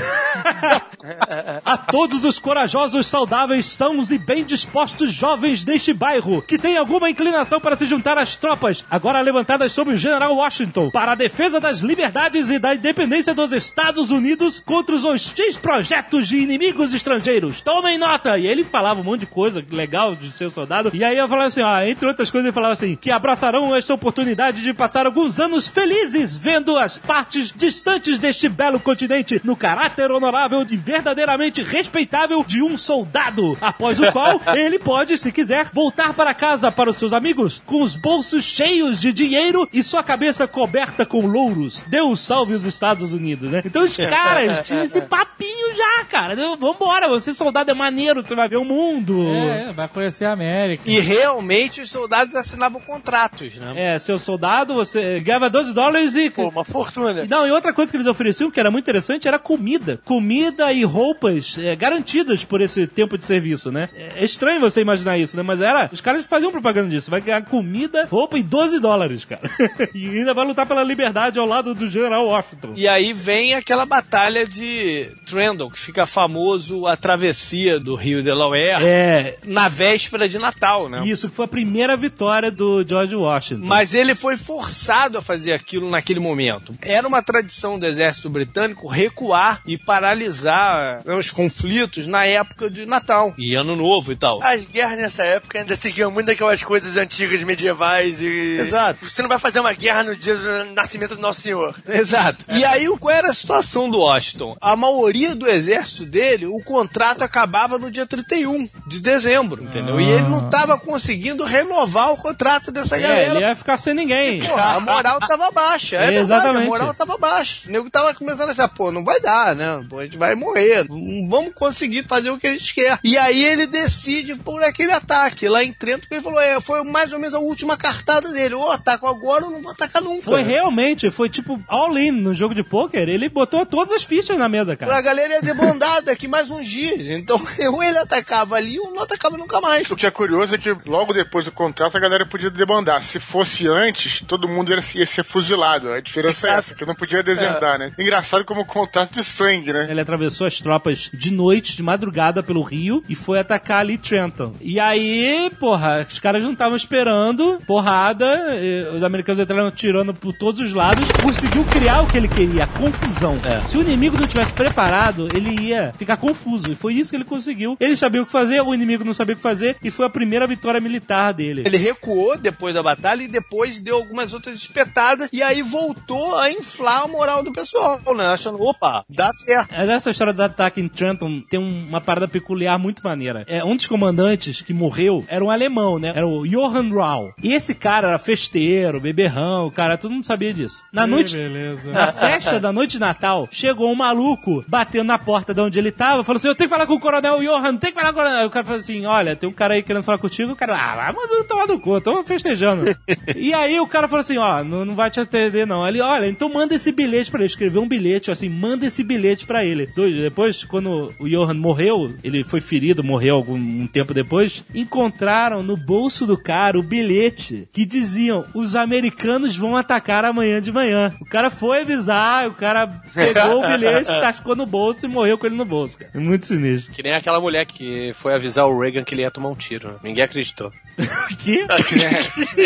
A todos os corajosos, saudáveis, sãos e bem dispostos jovens deste bairro que têm alguma inclinação para se juntar às tropas, agora levantadas sob o General Washington, para a defesa das liberdades e da independência dos Estados Unidos contra os hostis projetos de inimigos estrangeiros. Tomem nota! E ele falava um monte de coisa legal de ser soldado. E aí eu falava assim, ó, entre outras coisas, ele falava assim, que abraçarão esta oportunidade de passar alguns anos felizes vendo as partes distantes deste belo continente no caráter honorável e verdadeiramente respeitável de um soldado, após o qual ele pode, se quiser, voltar para casa para os seus amigos com os bolsos cheios de dinheiro e sua cabeça coberta com louros. Deus salve os Estados Unidos, né? Então os caras tinham esse papinho já, cara. Vambora, você soldado é maneiro, você vai ver o mundo. É, vai conhecer a América. E realmente os soldados assinavam contratos, né? É, seu soldado, você ganhava 12 dólares e. Pô, uma fortuna. Não, e outra coisa que eles ofereciam, que era muito interessante, era comida. Comida e roupas é, garantidas por esse tempo de serviço, né? É estranho você imaginar isso, né? Mas era. Os caras faziam propaganda disso. Vai ganhar comida, roupa e 12 dólares, cara. e ainda vai lutar pela liberdade ao lado do General Washington. E aí vem aquela batalha de Trendle, que fica famoso a travessia do Rio Delaware É. na véspera de Natal, né? Isso que foi a primeira vitória do George Washington. Mas ele foi forçado a fazer aquilo naquele momento. Era uma tradição do exército britânico recuar e paralisar né, os conflitos na época de Natal e Ano Novo e tal. As guerras nessa época ainda seguiam muito daquelas coisas antigas, medievais e. Exato. Você não vai fazer uma guerra no dia do nascimento do Nosso Senhor. Exato. E aí, qual era a situação do Washington? A maioria do exército dele, o contrato acabava no dia 31 de dezembro, entendeu? E ele não estava conseguindo renovar o contrato dessa É, galera. ele ia ficar sem ninguém. Porra, a moral tava baixa. É verdade, Exatamente. a moral tava baixa. O nego tava começando a achar, pô, não vai dar, né? Pô, a gente vai morrer. Não vamos conseguir fazer o que a gente quer. E aí ele decide por aquele ataque lá em Trento, porque ele falou, é, foi mais ou menos a última cartada dele. Ou ataco agora ou não vou atacar nunca. Foi realmente, foi tipo all-in no jogo de pôquer. Ele botou todas as fichas na mesa, cara. A galera ia debandar daqui mais uns dias. Então, ou ele atacava ali ou não atacava nunca mais. O que é curioso é que logo depois do contrato a galera podia debandar. Se fosse antes, todo mundo ia, ia ser fuzilado. A diferença é Exato. essa, que não podia desertar, né? Engraçado como contrato de sangue, né? Ele atravessou as tropas de noite, de madrugada pelo rio e foi atacar ali Trenton. E aí, porra, os caras não estavam esperando, porrada, e os americanos entraram tirando por todos os lados, conseguiu criar o que ele queria, a confusão. É. Se o inimigo não tivesse preparado, ele ia ficar confuso. E foi isso que ele conseguiu. Ele sabia o que fazer, o inimigo não sabia o que fazer, e foi a primeira vitória militar dele. Ele recuou depois da batalha e depois deu algumas outras espetadas e aí voltou a inflar a moral do pessoal, né? Achando, opa, dá certo. Mas essa história do ataque em Trenton tem um- uma parada peculiar muito maneira. É, um dos comandantes que morreu era um alemão, né? Era o Johann Rau. E esse cara era festeiro, beberrão, cara, todo mundo sabia disso. Na noite, beleza. na festa da noite de Natal, chegou um maluco batendo na porta de onde ele tava, falou assim: Eu tenho que falar com o coronel Johann, tem que falar com o coronel. O cara falou assim: Olha, tem um cara aí querendo falar contigo. O cara, ah, vai mandando tomar no cu, tô festejando. e aí o cara falou assim: Ó, não, não vai te atender não. Ele, olha, então manda esse bilhete pra ele. Escreveu um bilhete, assim, manda esse bilhete pra ele. Depois, quando o Johan morreu, ele foi ferido, morreu algum um tempo depois, encontraram no bolso do cara o bilhete que diziam: os americanos vão atacar amanhã de manhã. O cara foi avisar, o cara pegou o bilhete, tascou no bolso e morreu com ele no bolso, cara. É muito sinistro. Que nem aquela mulher que foi avisar o Reagan que ele ia tomar um tiro. né? Ninguém acreditou. Que?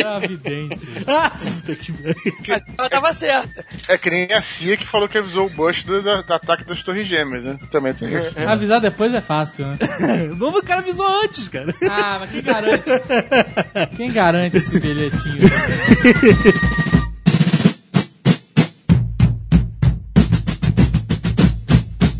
Ah, vidente. Ah, puta que. Mas ela tava certa. É que nem a CIA que falou que avisou o Bush do, do- do ataque das Torres Gêmeas, né? Também tem isso. Avisar depois é fácil, né? O cara avisou antes, cara. Ah, mas quem garante? Quem garante esse bilhetinho?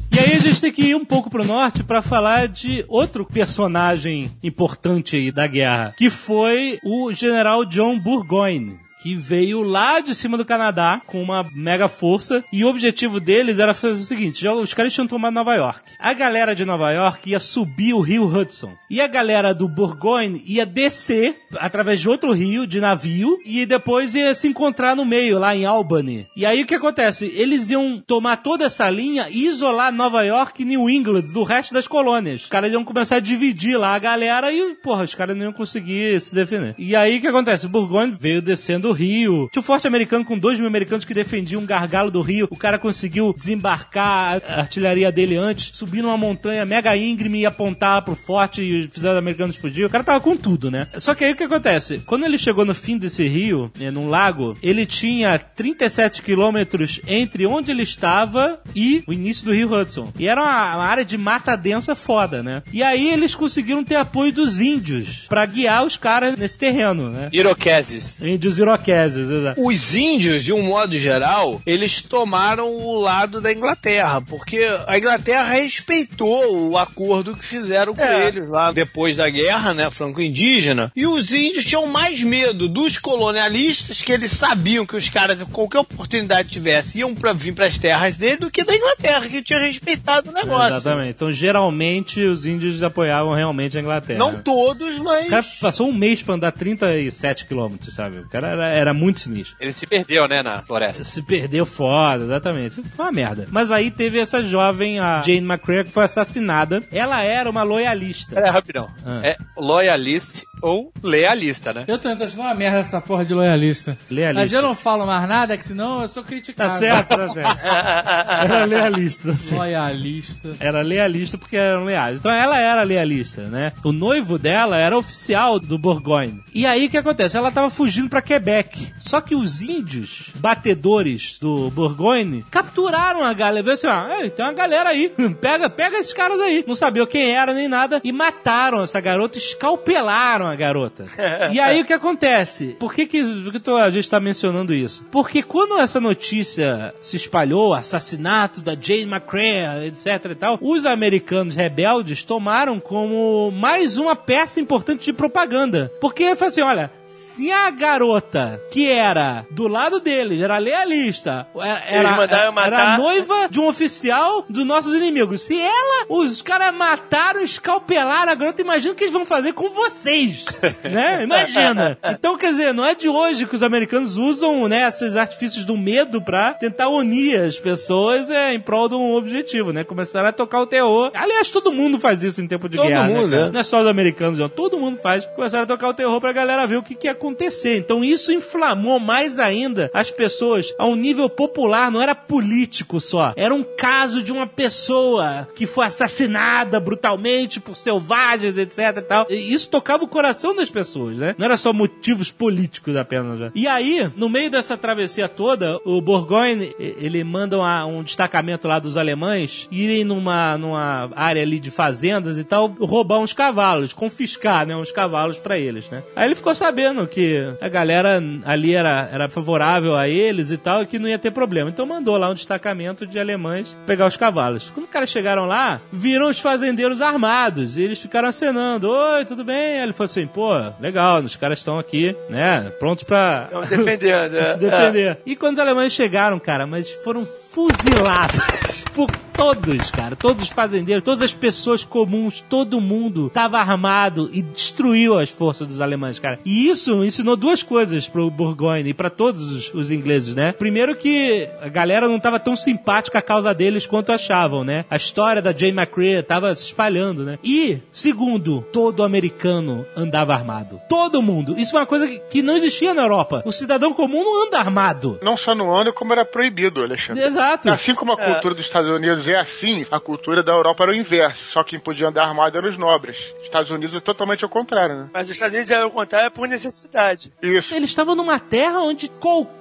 E aí a gente tem que ir um pouco pro norte pra falar de outro personagem importante aí da guerra, que foi o general John Burgoyne. Que veio lá de cima do Canadá com uma mega força e o objetivo deles era fazer o seguinte: os caras tinham tomado Nova York. A galera de Nova York ia subir o rio Hudson e a galera do Burgoyne ia descer através de outro rio de navio e depois ia se encontrar no meio lá em Albany. E aí o que acontece? Eles iam tomar toda essa linha e isolar Nova York e New England do resto das colônias. Os caras iam começar a dividir lá a galera e, porra, os caras não iam conseguir se defender. E aí o que acontece? O Burgoyne veio descendo o rio. Tinha um forte americano com dois mil americanos que defendiam um gargalo do rio. O cara conseguiu desembarcar a artilharia dele antes, subir numa montanha mega íngreme e apontar pro forte e os americanos fugir. O cara tava com tudo, né? Só que aí o que acontece? Quando ele chegou no fim desse rio, né, num lago, ele tinha 37 quilômetros entre onde ele estava e o início do rio Hudson. E era uma, uma área de mata densa foda, né? E aí eles conseguiram ter apoio dos índios pra guiar os caras nesse terreno, né? Iroqueses. Índios iroqueses, exato. Os índios, de um modo geral, eles tomaram o lado da Inglaterra, porque a Inglaterra respeitou o acordo que fizeram com É. eles lá depois da guerra, né, franco-indígena. E os índios tinham mais medo dos colonialistas, que eles sabiam que os caras, qualquer oportunidade tivesse, iam pra, vir pras terras dele, do que da Inglaterra, que tinha respeitado o negócio. Exatamente. Então, geralmente, os índios apoiavam realmente a Inglaterra. Não todos, mas. O cara passou um mês pra andar 37 quilômetros, sabe? O cara era, era muito sinistro. Ele se perdeu, né, na floresta. Se perdeu foda, exatamente. Foi uma merda. Mas aí teve essa jovem, a Jane McCrea, que foi assassinada. Ela era uma loyalista. É, rapidão. Ah. É loyalist ou lealista, né? Eu tô tô achando uma merda essa porra de loyalista. Lealista. Mas eu não falo mais nada, que senão eu sou criticado. Tá certo, tá certo. Era lealista. certo. Loyalista. Era lealista porque eram leais. Então ela era lealista, né? O noivo dela era oficial do Bourgogne. E aí o que acontece? Ela tava fugindo pra Quebec. Só que os índios batedores do Bourgogne capturaram a galera. Viu assim, ó, "Ei, tem uma galera aí. Pega, pega esses caras aí. Não sabiam quem era nem nada. E mataram essa garota, escalpelaram a garota. E aí o que acontece? Por que, que, que tô- a gente tá mencionando isso? Porque quando essa notícia se espalhou, assassinato da Jane McCrea, etc e tal, os americanos rebeldes tomaram como mais uma peça importante de propaganda. Porque foi assim, olha, se a garota que era do lado deles, era lealista, era, Eles mandaram era, matar. era noiva de um oficial dos nossos inimigos. Se ela, os caras mataram, escalpelaram a garota, imagina o que eles vão fazer com vocês, né? Imagina. Então, quer dizer, não é de hoje que os americanos usam, né, esses artifícios do medo pra tentar unir as pessoas é, em prol de um objetivo, né? Começaram a tocar o terror. Aliás, todo mundo faz isso em tempo de Todo guerra, mundo, né, né? Não é só os americanos, não. Todo mundo faz. Começaram a tocar o terror pra galera ver o que, que ia acontecer. Então isso inflamou mais ainda as pessoas a um nível popular, não era político só. Era um caso de uma pessoa que foi assassinada brutalmente por selvagens, etc e tal. E isso tocava o coração das pessoas, né? Não era só motivos políticos apenas. Né? E aí, no meio dessa travessia toda, o Bourgogne, e- ele manda uma- um destacamento lá dos alemães irem numa, numa área ali de fazendas e tal, roubar uns cavalos, confiscar, né, uns cavalos pra eles, né? Aí ele ficou sabendo que a galera ali era, era favorável a eles e tal, e que não ia ter problema. Então mandou lá um destacamento de alemães pegar os cavalos. Quando os caras chegaram lá, viram os fazendeiros armados, e eles ficaram acenando, oi, tudo bem? Aí ele falou assim, pô, legal, os caras estão aqui, né, prontos pra... Estão defendendo. se é. defender. E quando os alemães chegaram, cara, mas foram fuzilados por todos, cara, todos os fazendeiros, todas as pessoas comuns, todo mundo tava armado e destruiu as forças dos alemães, cara. E isso ensinou duas coisas pro Burgoyne e pra todos os, os ingleses, né? Primeiro que a galera não tava tão simpática à causa deles quanto achavam, né? A história da Jane McCrea tava se espalhando, né? E, segundo, todo americano andava armado. Todo mundo. Isso é uma coisa que, que não existia na Europa. O cidadão comum não anda armado. Não só no ano, como era proibido, Alexandre. Exato. Assim como a cultura dos Estados Unidos é assim, a cultura da Europa era o inverso. Só quem podia andar armado eram os nobres. Os Estados Unidos é totalmente ao contrário, né? Mas os Estados Unidos, ao contrário, é por necessidade. Isso. Eles estavam numa terra onde qualquer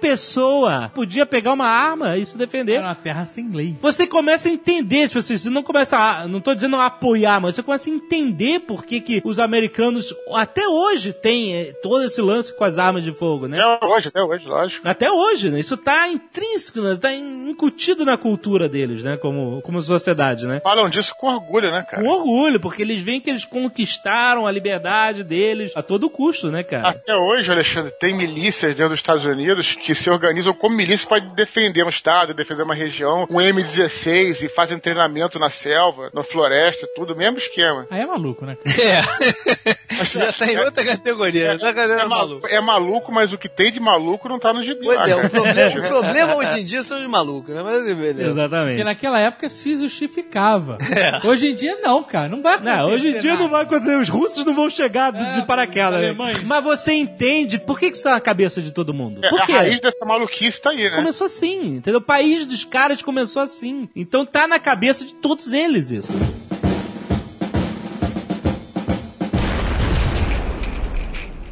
pessoa podia pegar uma arma e se defender. Era uma terra sem lei. Você começa a entender, tipo assim, você não começa a, não tô dizendo a apoiar, mas você começa a entender por que, que os americanos até hoje têm eh, todo esse lance com as armas de fogo, né? Até hoje, até hoje, lógico. Até hoje, né? Isso tá intrínseco, né? Tá incutido na cultura deles, né? Como, como sociedade, né? Falam disso com orgulho, né, cara? Com orgulho, porque eles veem que eles conquistaram a liberdade deles a todo custo, né, cara? Até hoje, Alexandre, tem milícias dentro dos Estados Unidos que se organizam como milícia para defender um estado, defender uma região, um M16 e fazem treinamento na selva, na floresta, tudo, mesmo esquema. Aí é maluco, né? É. Já tá em outra categoria. tá É, maluco. é maluco, mas o que tem de maluco não tá no gibi Pois é, o problema, o problema hoje em dia são os malucos, né? Mas beleza. Porque Exatamente. naquela época se justificava. Hoje em dia não, cara. Não vai Não, hoje em dia não vai acontecer. Os russos não vão chegar de- É, de paraquedas. né? Mas você entende por que que isso tá na cabeça de todo mundo? É, Por a quê? raiz dessa maluquice tá aí, né? Começou assim, entendeu? O país dos caras começou assim. Então tá na cabeça de todos eles isso.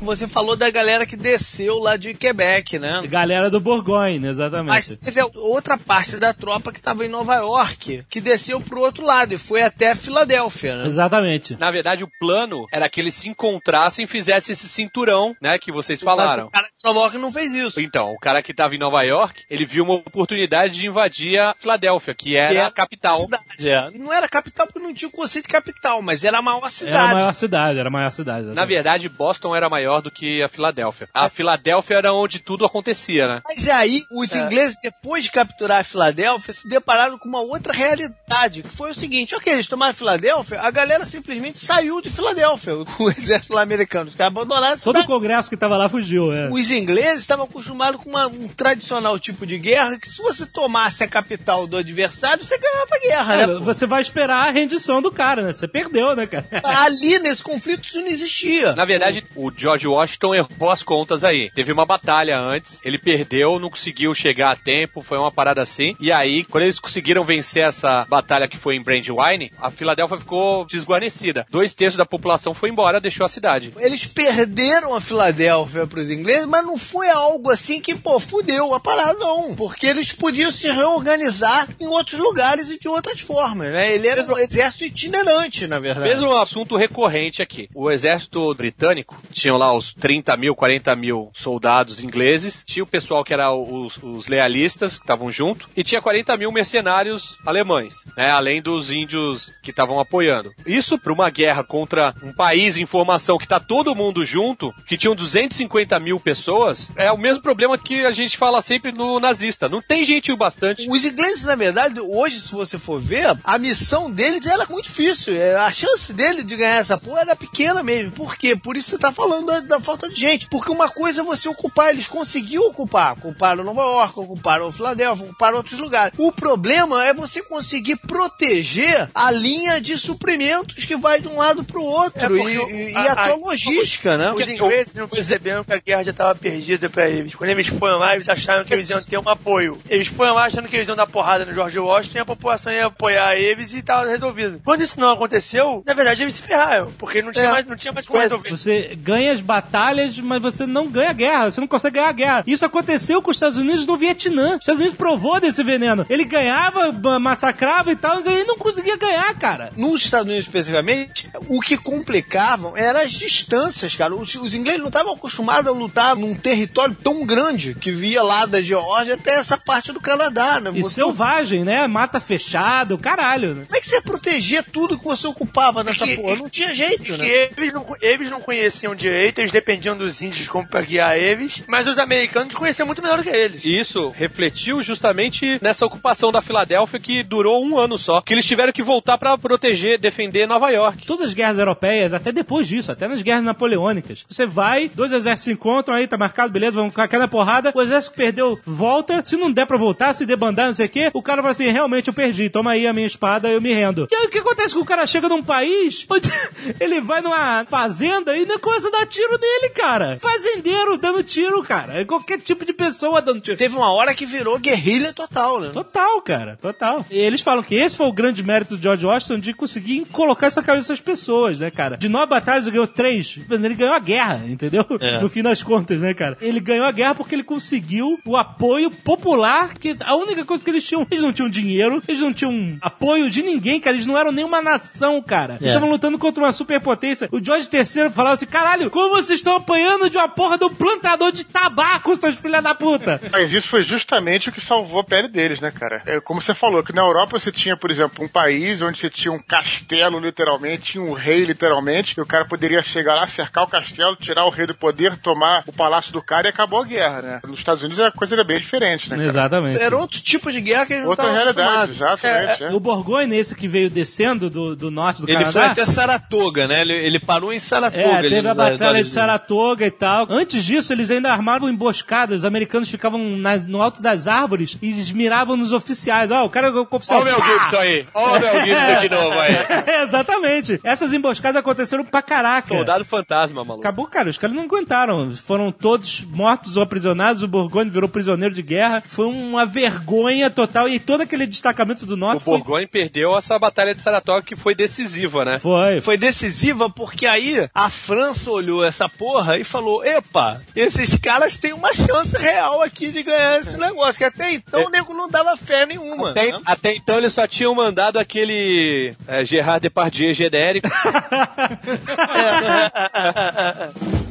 Você falou da galera que desceu lá de Quebec, né? Galera do Borgonha, exatamente. Mas teve outra parte da tropa que estava em Nova York, que desceu pro outro lado e foi até Filadélfia, né? Exatamente. Na verdade, o plano era que eles se encontrassem e fizessem esse cinturão, né, que vocês falaram. O cara de Nova York não fez isso. Então, o cara que tava em Nova York, ele viu uma oportunidade de invadir a Filadélfia, que era Que é a capital. Cidade, é. Não era capital porque não tinha o conceito de capital, mas era a maior cidade. Era a maior cidade, era a maior cidade. Na exatamente. verdade, Boston era maior do que a Filadélfia. A Filadélfia era onde tudo acontecia, né? Mas aí, os ingleses, depois de capturar a Filadélfia, se depararam com uma outra realidade, que foi o seguinte, ok, eles tomaram Filadélfia, a galera simplesmente saiu de Filadélfia, o exército lá americano, os caras abandonaram a Todo o congresso que tava lá fugiu, é. Os ingleses estavam acostumados com uma- um tradicional tipo de guerra, que se você tomasse a capital do adversário, você ganhava a guerra, É, né? Você vai esperar a rendição do cara, né? Você perdeu, né, cara? Ali, nesse conflito, isso não existia. Na verdade, o George Washington errou as contas aí. Teve uma batalha antes, ele perdeu, não conseguiu chegar a tempo, foi uma parada assim. E aí, quando eles conseguiram vencer essa batalha que foi em Brandywine, a Filadélfia ficou desguarnecida. Dois terços da população foi embora, deixou a cidade. Eles perderam a Filadélfia para os ingleses, mas não foi algo assim que, pô, fudeu a parada, não. Porque eles podiam se reorganizar em outros lugares e de outras formas, né? Ele era um exército itinerante, na verdade. Mesmo um assunto recorrente aqui. O exército britânico tinha lá os 30 mil, 40 mil soldados ingleses, tinha o pessoal que era os, os lealistas, que estavam junto, e tinha 40 mil mercenários alemães, né? Além dos índios que estavam apoiando. Isso para uma guerra contra um país em formação que tá todo mundo junto, que tinham 250 mil pessoas, é o mesmo problema que a gente fala sempre no nazista. Não tem gente o bastante. Os ingleses, na verdade, hoje, se você for ver, a missão deles era muito difícil. É, A chance dele de ganhar essa porra era pequena mesmo. Por quê? Por isso você tá falando da, da falta de gente. Porque uma coisa é você ocupar, eles conseguiram ocupar. Ocuparam Nova York, ocuparam Filadélfia, ocuparam outros lugares. O problema é você conseguir proteger a linha de suprimentos que vai de um lado pro outro. É e, o- e- e a- a tua a- logística, né? Os ingleses não perceberam que a guerra já estava perdida pra eles. Quando eles foram lá, eles acharam que eles iam ter um apoio. Eles foram lá achando que eles iam dar porrada no George Washington e a população ia apoiar eles e tava resolvido. Quando isso não aconteceu, na verdade eles se ferraram, porque não tinha, É. mais, não tinha mais como resolver. Você ganha as batalhas, mas você não ganha a guerra. Você não consegue ganhar a guerra. Isso aconteceu com os Estados Unidos no Vietnã. Os Estados Unidos provou desse veneno. Ele ganhava, massacrava e tal, mas ele não conseguia ganhar, cara. nos Estados Unidos especificamente, o que complicavam eram as distâncias, cara. Os, os ingleses não estavam acostumados a lutar num território tão grande que via lá da Geórgia até essa parte do Canadá, né? E Você- selvagem, né? Mata fechada, o caralho. Né? Como é que você protegia tudo que você ocupava nessa Que- porra? Não tinha jeito, que né? eles não, eles não conheciam direito Eles dependiam dos índios como pra guiar eles, mas os americanos conheciam muito melhor do que eles. E isso refletiu justamente nessa ocupação da Filadélfia que durou um ano só. Que eles tiveram que voltar pra proteger, defender Nova York. Todas as guerras europeias, até depois disso, até nas guerras napoleônicas. Você vai, dois exércitos se encontram, aí tá marcado, beleza, vamos cair na porrada. O exército que perdeu, volta. Se não der pra voltar, se debandar, não sei o quê, o cara vai assim, realmente eu perdi, toma aí a minha espada, eu me rendo. E aí o que acontece com o cara chega num país onde ele vai numa fazenda e não começa a dar tiro nele, cara. Fazendeiro dando tiro, cara. É Qualquer tipo de pessoa dando tiro. Teve uma hora que virou guerrilha total, né? Total, cara, total. E eles falam que esse foi o grande mérito do George Washington de conseguir colocar essa cabeça das pessoas, né, cara? De nove batalhas ele ganhou três. Ele ganhou a guerra, entendeu? É. No fim das contas, né, cara? Ele ganhou a guerra porque ele conseguiu o apoio popular, que a única coisa que eles tinham, eles não tinham dinheiro, eles não tinham apoio de ninguém, cara. Eles não eram nenhuma nação, cara. Eles É. estavam lutando contra uma superpotência. O George III falava assim: caralho, como vocês estão apanhando de uma porra de um plantador de tabaco, seus filha da puta? Mas isso foi justamente o que salvou a pele deles, né, cara? É como você falou, que na Europa você tinha, por exemplo, um país onde você tinha um castelo, literalmente, tinha um rei, literalmente, e o cara poderia chegar lá, cercar o castelo, tirar o rei do poder, tomar o palácio do cara e acabou a guerra, né? Nos Estados Unidos a coisa era bem diferente, né? cara? Exatamente. Era outro tipo de guerra que eles não Outra realidade, exatamente. é. O Borgonha, esse que veio descendo do, do norte do Ele Canadá. foi até Saratoga, né? Ele, ele parou em Saratoga. É, teve no- a batalha de da- Saratoga e tal. Antes disso, eles ainda armavam emboscadas. Os americanos ficavam nas- no alto das árvores e eles miravam nos oficiais. Ó, o cara é o oficial. Olha o Mel! Gibson aí. Olha o Mel Gibson de novo aí. Exatamente. Essas emboscadas aconteceram pra caraca. Soldado fantasma, maluco. Acabou, cara, os caras não aguentaram. Foram todos mortos ou aprisionados. O Borgonha virou prisioneiro de guerra. Foi uma vergonha total. E todo aquele destacamento do O norte foi. Borgonha perdeu essa batalha de Saratoga que foi decisiva, né? Foi. Foi decisiva porque aí a França olhou essa porra e falou: Epa, esses caras têm uma chance real aqui de ganhar esse negócio. Que até então o nego não dava fé nenhuma. Até, né? até então eles só tinham mandado aquele é, Gerard Depardieu genérico.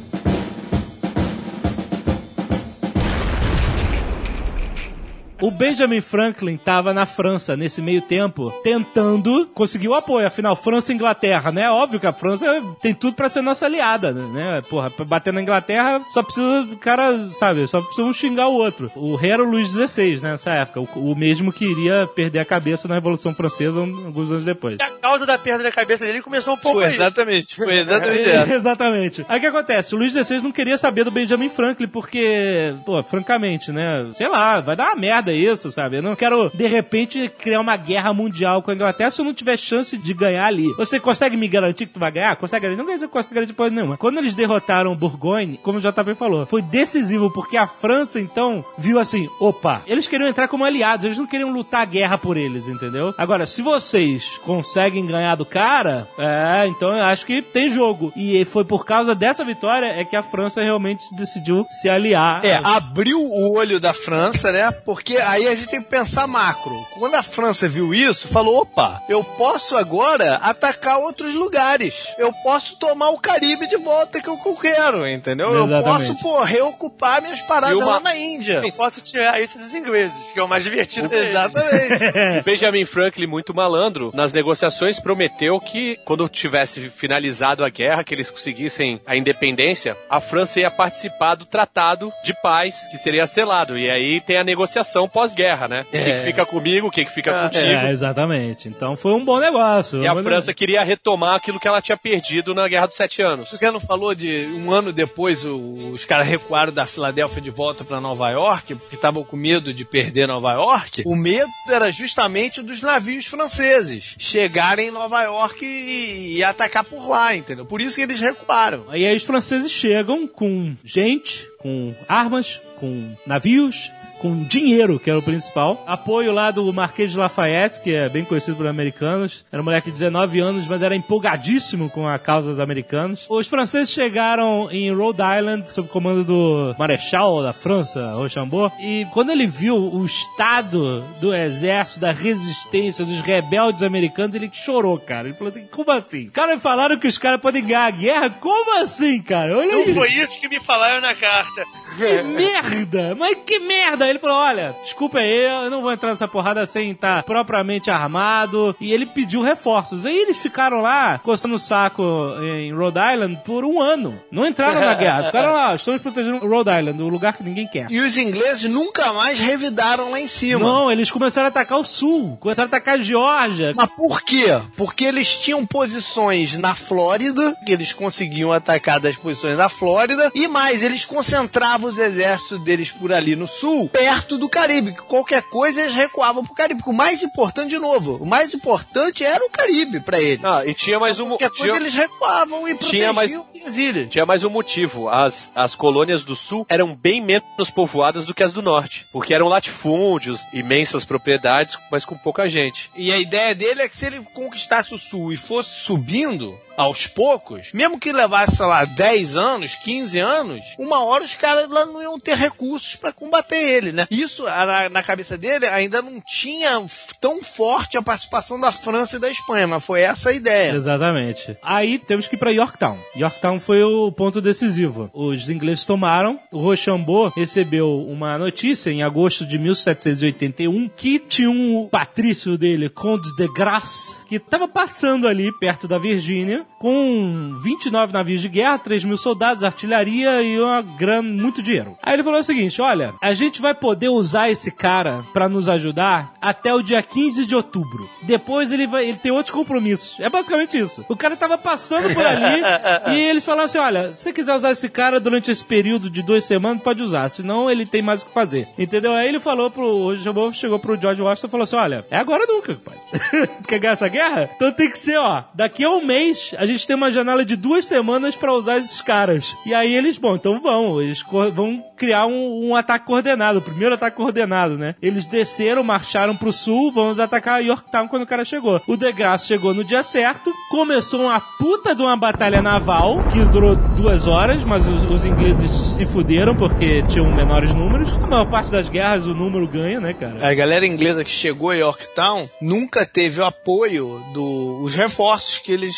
O Benjamin Franklin estava na França nesse meio tempo, tentando conseguir o apoio. Afinal, França e Inglaterra, né? Óbvio que a França tem tudo pra ser nossa aliada, né? Porra, pra bater na Inglaterra, só precisa o cara, sabe? Só precisa um xingar o outro. O rei era o Luís XVI, né, nessa época. O, o mesmo que iria perder a cabeça na Revolução Francesa um- alguns anos depois. A causa da perda da cabeça dele começou um pouco Foi aí. exatamente, foi exatamente É. Exatamente. Aí o que acontece? O Luiz XVI não queria saber do Benjamin Franklin, porque, pô, francamente, né? Sei lá, vai dar uma merda isso, sabe? Eu não quero, de repente, criar uma guerra mundial com a Inglaterra se eu não tiver chance de ganhar ali. Você consegue me garantir que tu vai ganhar? Consegue garantir? Não consegue garantir porra nenhuma. Quando eles derrotaram o Bourgogne, como o JP falou, foi decisivo, porque a França, então, viu assim, opa, eles queriam entrar como aliados, eles não queriam lutar a guerra por eles, entendeu? Agora, se vocês conseguem ganhar do cara, é, então eu acho que tem jogo. E foi por causa dessa vitória é que a França realmente decidiu se aliar. É, abriu o olho da França, né? Porque aí a gente tem que pensar macro. Quando a França viu isso, falou: opa, eu posso agora atacar outros lugares. Eu posso tomar o Caribe de volta que eu quero, entendeu? Eu Exatamente. posso, pô, reocupar minhas paradas uma- lá na Índia. Eu posso tirar isso dos ingleses, que é o mais divertido. Exatamente. O Benjamin Franklin, muito malandro, nas negociações prometeu que quando tivesse finalizado a guerra, que eles conseguissem a independência, a França ia participar do tratado de paz que seria selado. E aí tem a negociação pós-guerra, né? O que, que fica comigo, o que, que fica contigo. É, exatamente. Então foi um bom negócio. E a Um França queria retomar aquilo que ela tinha perdido na Guerra dos Sete Anos. O que não falou de um ano depois o- os caras recuaram da Filadélfia de volta pra Nova York, porque estavam com medo de perder Nova York. O medo era justamente dos navios franceses chegarem em Nova York e, e atacar por lá, entendeu? Por isso que eles recuaram. E aí os franceses chegam com gente, com armas, com navios, com dinheiro, que era o principal. Apoio lá do Marquês de Lafayette, que é bem conhecido por americanos. Era um moleque de 19 anos, mas era empolgadíssimo com a causa dos americanos. Os franceses chegaram em Rhode Island, sob o comando do Marechal da França, Rochambeau. E quando ele viu o estado do exército, da resistência, dos rebeldes americanos, ele chorou, cara. Ele falou assim, como assim? Cara, falaram que os caras podem ganhar a guerra? Como assim, cara? Olha Não aí. foi isso que me falaram na carta. Que merda! Mas que merda Ele falou: olha, desculpa aí, eu não vou entrar nessa porrada sem estar propriamente armado. E ele pediu reforços. Aí eles ficaram lá, coçando o saco em Rhode Island por um ano. Não entraram na guerra, ficaram lá, estamos protegendo Rhode Island, o lugar que ninguém quer. E os ingleses nunca mais revidaram lá em cima. Não, eles começaram a atacar o sul, começaram a atacar a Geórgia. Mas por quê? Porque eles tinham posições na Flórida, que eles conseguiam atacar das posições da Flórida, e mais, eles concentravam os exércitos deles por ali no sul, perto do Caribe, que qualquer coisa eles recuavam pro Caribe. O mais importante, de novo, o mais importante era o Caribe pra eles. Ah, e tinha mais um. Qualquer coisa Tinha, eles recuavam e Tinha mais- as ilhas. tinha mais um motivo. As, as colônias do sul eram bem menos povoadas do que as do norte. Porque eram latifúndios, imensas propriedades, mas com pouca gente. E a ideia dele é que se ele conquistasse o sul e fosse subindo aos poucos, mesmo que levasse, sei lá, 10 anos, 15 anos, uma hora os caras lá não iam ter recursos pra combater ele, né? Isso, na, na cabeça dele, ainda não tinha tão forte a participação da França e da Espanha, mas foi essa a ideia. Exatamente. Aí temos que ir pra Yorktown. Yorktown foi o ponto decisivo. Os ingleses tomaram, o Rochambeau recebeu uma notícia em agosto de 1781 que tinha um patrício dele, Conde de Grasse, que estava passando ali perto da Virgínia com 29 navios de guerra, 3 mil soldados, artilharia e uma grana, muito dinheiro. Aí ele falou o seguinte, olha, a gente vai poder usar esse cara pra nos ajudar até o dia 15 de outubro. Depois ele vai, ele tem outros compromissos. É basicamente isso. O cara tava passando por ali e eles falaram assim, olha, se você quiser usar esse cara durante esse período de duas semanas, pode usar, senão ele tem mais o que fazer. Entendeu? Aí ele falou pro, chamou, chegou pro George Washington e falou assim, olha, é agora nunca, pai. Quer ganhar essa guerra? Então tem que ser, ó, daqui a um mês a gente tem uma janela de duas semanas pra usar esses caras. E aí eles, bom, então vão, eles vão criar um, um ataque coordenado, o primeiro ataque coordenado, né? Eles desceram, marcharam pro sul, vamos atacar Yorktown quando o cara chegou. O De Grasse chegou no dia certo, começou uma puta de uma batalha naval, que durou duas horas, mas os, os ingleses se fuderam porque tinham menores números. A maior parte das guerras o número ganha, né, cara? A galera inglesa que chegou em Yorktown nunca teve o apoio dos reforços que eles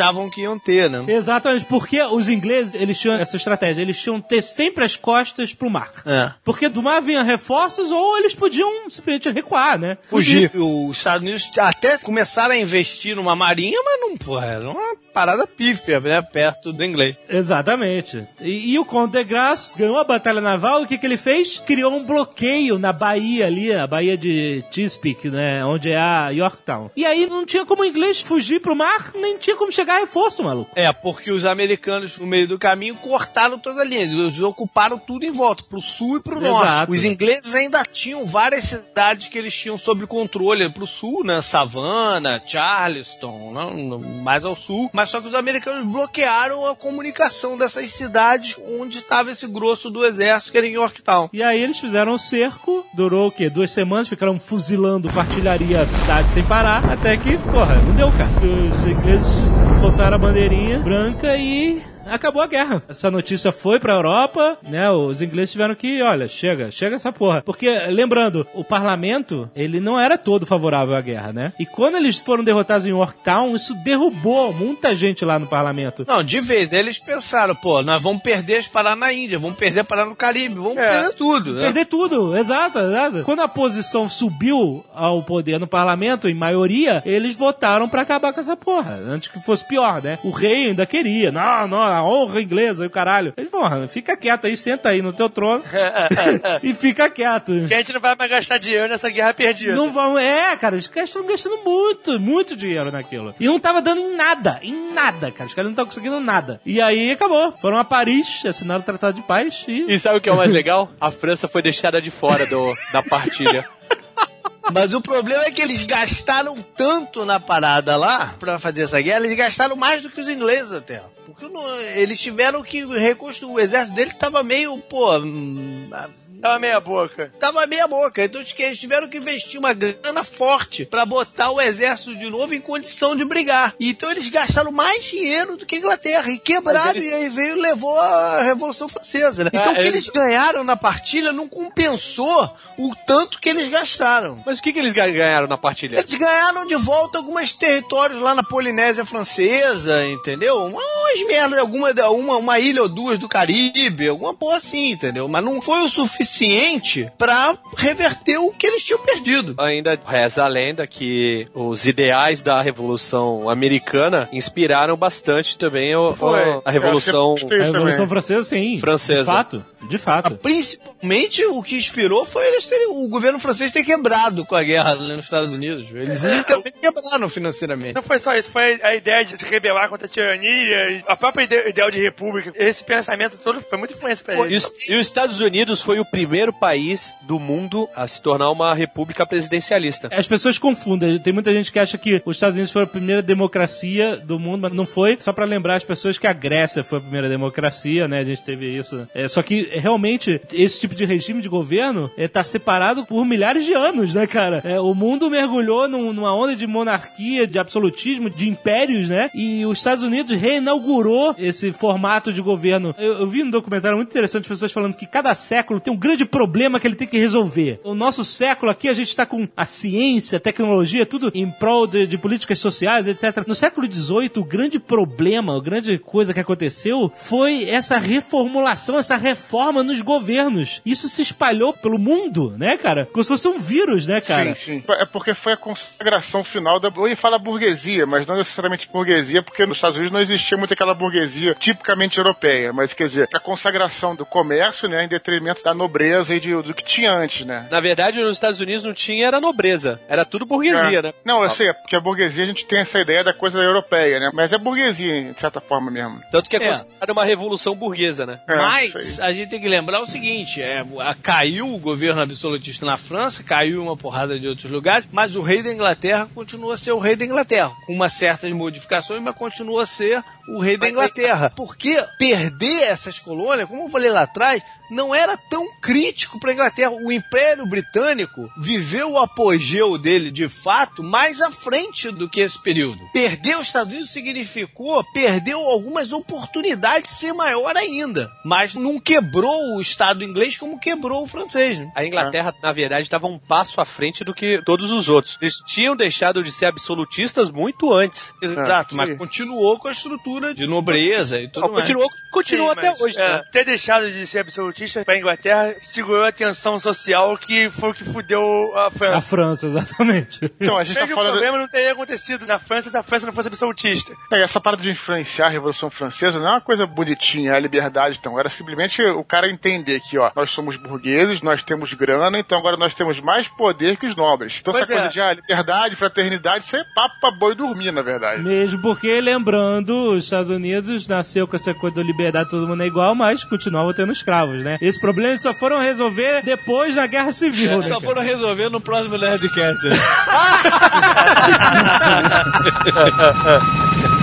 achavam que iam ter, né? Exatamente, porque os ingleses, eles tinham essa estratégia, eles tinham que ter sempre as costas pro mar. É. Porque do mar vinha reforços ou eles podiam simplesmente recuar, né? Fugir. Os Estados Unidos até começaram a investir numa marinha, mas não, porra, era uma parada pífia, né? Perto do inglês. Exatamente. E, e o Conde de Grasse ganhou a batalha naval e o que, que ele fez? Criou um bloqueio na Bahia ali, a Baía de Chesapeake, né? Onde é a Yorktown. E aí não tinha como o inglês fugir pro mar, nem tinha como chegar reforço, maluco. É, porque os americanos, no meio do caminho, cortaram toda a linha. Eles ocuparam tudo em volta, pro sul e pro Exato. norte. Os ingleses ainda tinham várias cidades que eles tinham sob controle. Pro sul, né? Savannah, Charleston, né? mais ao sul. Mas só que os americanos bloquearam a comunicação dessas cidades onde estava esse grosso do exército, que era em Yorktown. E aí eles fizeram um cerco, durou o quê? Duas semanas, ficaram fuzilando com artilharia a cidade sem parar, até que, porra, não deu, cara. Os ingleses soltaram a bandeirinha branca e acabou a guerra. Essa notícia foi pra Europa, né? Os ingleses tiveram que, olha, chega, chega essa porra. Porque, lembrando, o parlamento, ele não era todo favorável à guerra, né? E quando eles foram derrotados em Yorktown, isso derrubou muita gente lá no parlamento. Não, de vez eles pensaram, pô, nós vamos perder as paradas na Índia, vamos perder a parada no Caribe, vamos perder tudo. né? Perder tudo, exato, exato. Quando a posição subiu ao poder no parlamento, em maioria, eles votaram pra acabar com essa porra. Antes que fosse pior, né? O rei ainda queria. Não, não, a honra inglesa e o caralho. Eles, porra, fica quieto aí, senta aí no teu trono e fica quieto. Que a gente não vai mais gastar dinheiro nessa guerra perdida. Não vão. É, cara, os caras estão gastando muito, muito dinheiro naquilo. E não tava dando em nada, em nada, cara. Os caras não estavam conseguindo nada. E aí acabou. Foram a Paris, assinaram o Tratado de Paz e. E sabe o que é o mais legal? A França foi deixada de fora do, da partilha. Mas o problema é que eles gastaram tanto na parada lá pra fazer essa guerra, eles gastaram mais do que os ingleses até. Porque não- eles tiveram que reconstruir. O exército dele tava meio, pô. Tava meia boca. Tava meia boca. Então eles tiveram que investir uma grana forte pra botar o exército de novo em condição de brigar. Então eles gastaram mais dinheiro do que a Inglaterra. E quebraram, eles- e aí veio e levou a Revolução Francesa, né? Então Ah, o que eles- eles ganharam na partilha não compensou o tanto que eles gastaram. Mas o que, que eles ga- ganharam na partilha? Eles ganharam de volta alguns territórios lá na Polinésia Francesa, entendeu? Uma- Umas merdas, alguma, uma, uma ilha ou duas do Caribe, alguma porra assim, entendeu? Mas não foi o suficiente suficiente para reverter o que eles tinham perdido. Ainda reza a lenda que os ideais da Revolução Americana inspiraram bastante também o- Foi. o- a Revolução A Revolução também. Francesa, sim. Francesa. De fato. De fato. Principalmente o que inspirou foi eles terem, o governo francês ter quebrado com a guerra nos Estados Unidos. Eles literalmente quebraram financeiramente. Não foi só isso, foi a ideia de se rebelar contra a tirania, a própria ide- ideal de república. Esse pensamento todo foi muito influência pra E eles. os, e os Estados Unidos foi o primeiro país do mundo a se tornar uma república presidencialista. As pessoas confundem. Tem muita gente que acha que os Estados Unidos foi a primeira democracia do mundo, mas não foi. Só pra lembrar as pessoas que a Grécia foi a primeira democracia, né? A gente teve isso. É, só que realmente esse tipo de regime de governo é, tá separado por milhares de anos, né, cara? É, o mundo mergulhou num- numa onda de monarquia, de absolutismo, de impérios, né? E os Estados Unidos reinaugurou esse formato de governo. Eu, eu vi um documentário muito interessante, pessoas falando que cada século tem um grande problema que ele tem que resolver. O nosso século aqui, a gente tá com a ciência, a tecnologia, tudo em prol de, de políticas sociais, etc. No século XVIII, o grande problema, a grande coisa que aconteceu foi essa reformulação, essa reforma nos governos. Isso se espalhou pelo mundo, né, cara? Como se fosse um vírus, né, cara? Sim, sim. É porque foi a consagração final da. Eu ia falar burguesia, mas não necessariamente burguesia, porque nos Estados Unidos não existia muito aquela burguesia tipicamente europeia. Mas quer dizer, a consagração do comércio, né, em detrimento da nobreza e de- do que tinha antes, né? Na verdade, nos Estados Unidos não tinha era nobreza, era tudo burguesia, É. né? Não, eu sei, porque a burguesia a gente tem essa ideia da coisa europeia, né? Mas é burguesia, de certa forma mesmo. Tanto que é, É. considerada uma revolução burguesa, né? É, Mas a gente tem que lembrar o seguinte: é, a- caiu o governo absolutista na França, caiu em uma porrada de outros lugares, mas o rei da Inglaterra continua a ser o rei da Inglaterra, com uma certas modificações, mas continua a ser o rei da Inglaterra. Porque perder essas colônias, como eu falei lá atrás, não era tão crítico para a Inglaterra. O Império Britânico viveu o apogeu dele de fato mais à frente do que esse período. Perder os Estados Unidos significou perder algumas oportunidades de ser maior ainda, mas não quebrou o Estado inglês como quebrou o francês. né? A Inglaterra, na verdade, estava um passo à frente do que todos os outros. Eles tinham deixado de ser absolutistas muito antes. Exato, sim. mas continuou com a estrutura de nobreza e tudo Ó, mais. Continuou, continua Sim, até mas, hoje. é, né? Ter deixado de ser absolutista pra Inglaterra segurou a tensão social que foi o que fudeu a A França. França, exatamente. Então, a gente tá falando. problema não teria acontecido na França se a França não fosse absolutista. É, essa parada de influenciar a Revolução Francesa não é uma coisa bonitinha, é a liberdade, então. Era simplesmente o cara entender que, ó, nós somos burgueses, nós temos grana, então agora nós temos mais poder que os nobres. Então Pois essa é. coisa de ah, liberdade, fraternidade, isso é papo pra boi dormir, na verdade. Mesmo porque, lembrando, os Estados Unidos nasceu com essa coisa da liberdade, todo mundo é igual, mas continuavam tendo escravos, né? Esse problema eles só foram resolver depois da Guerra Civil, né? Só cara? foram resolver no próximo Nerdcast. né?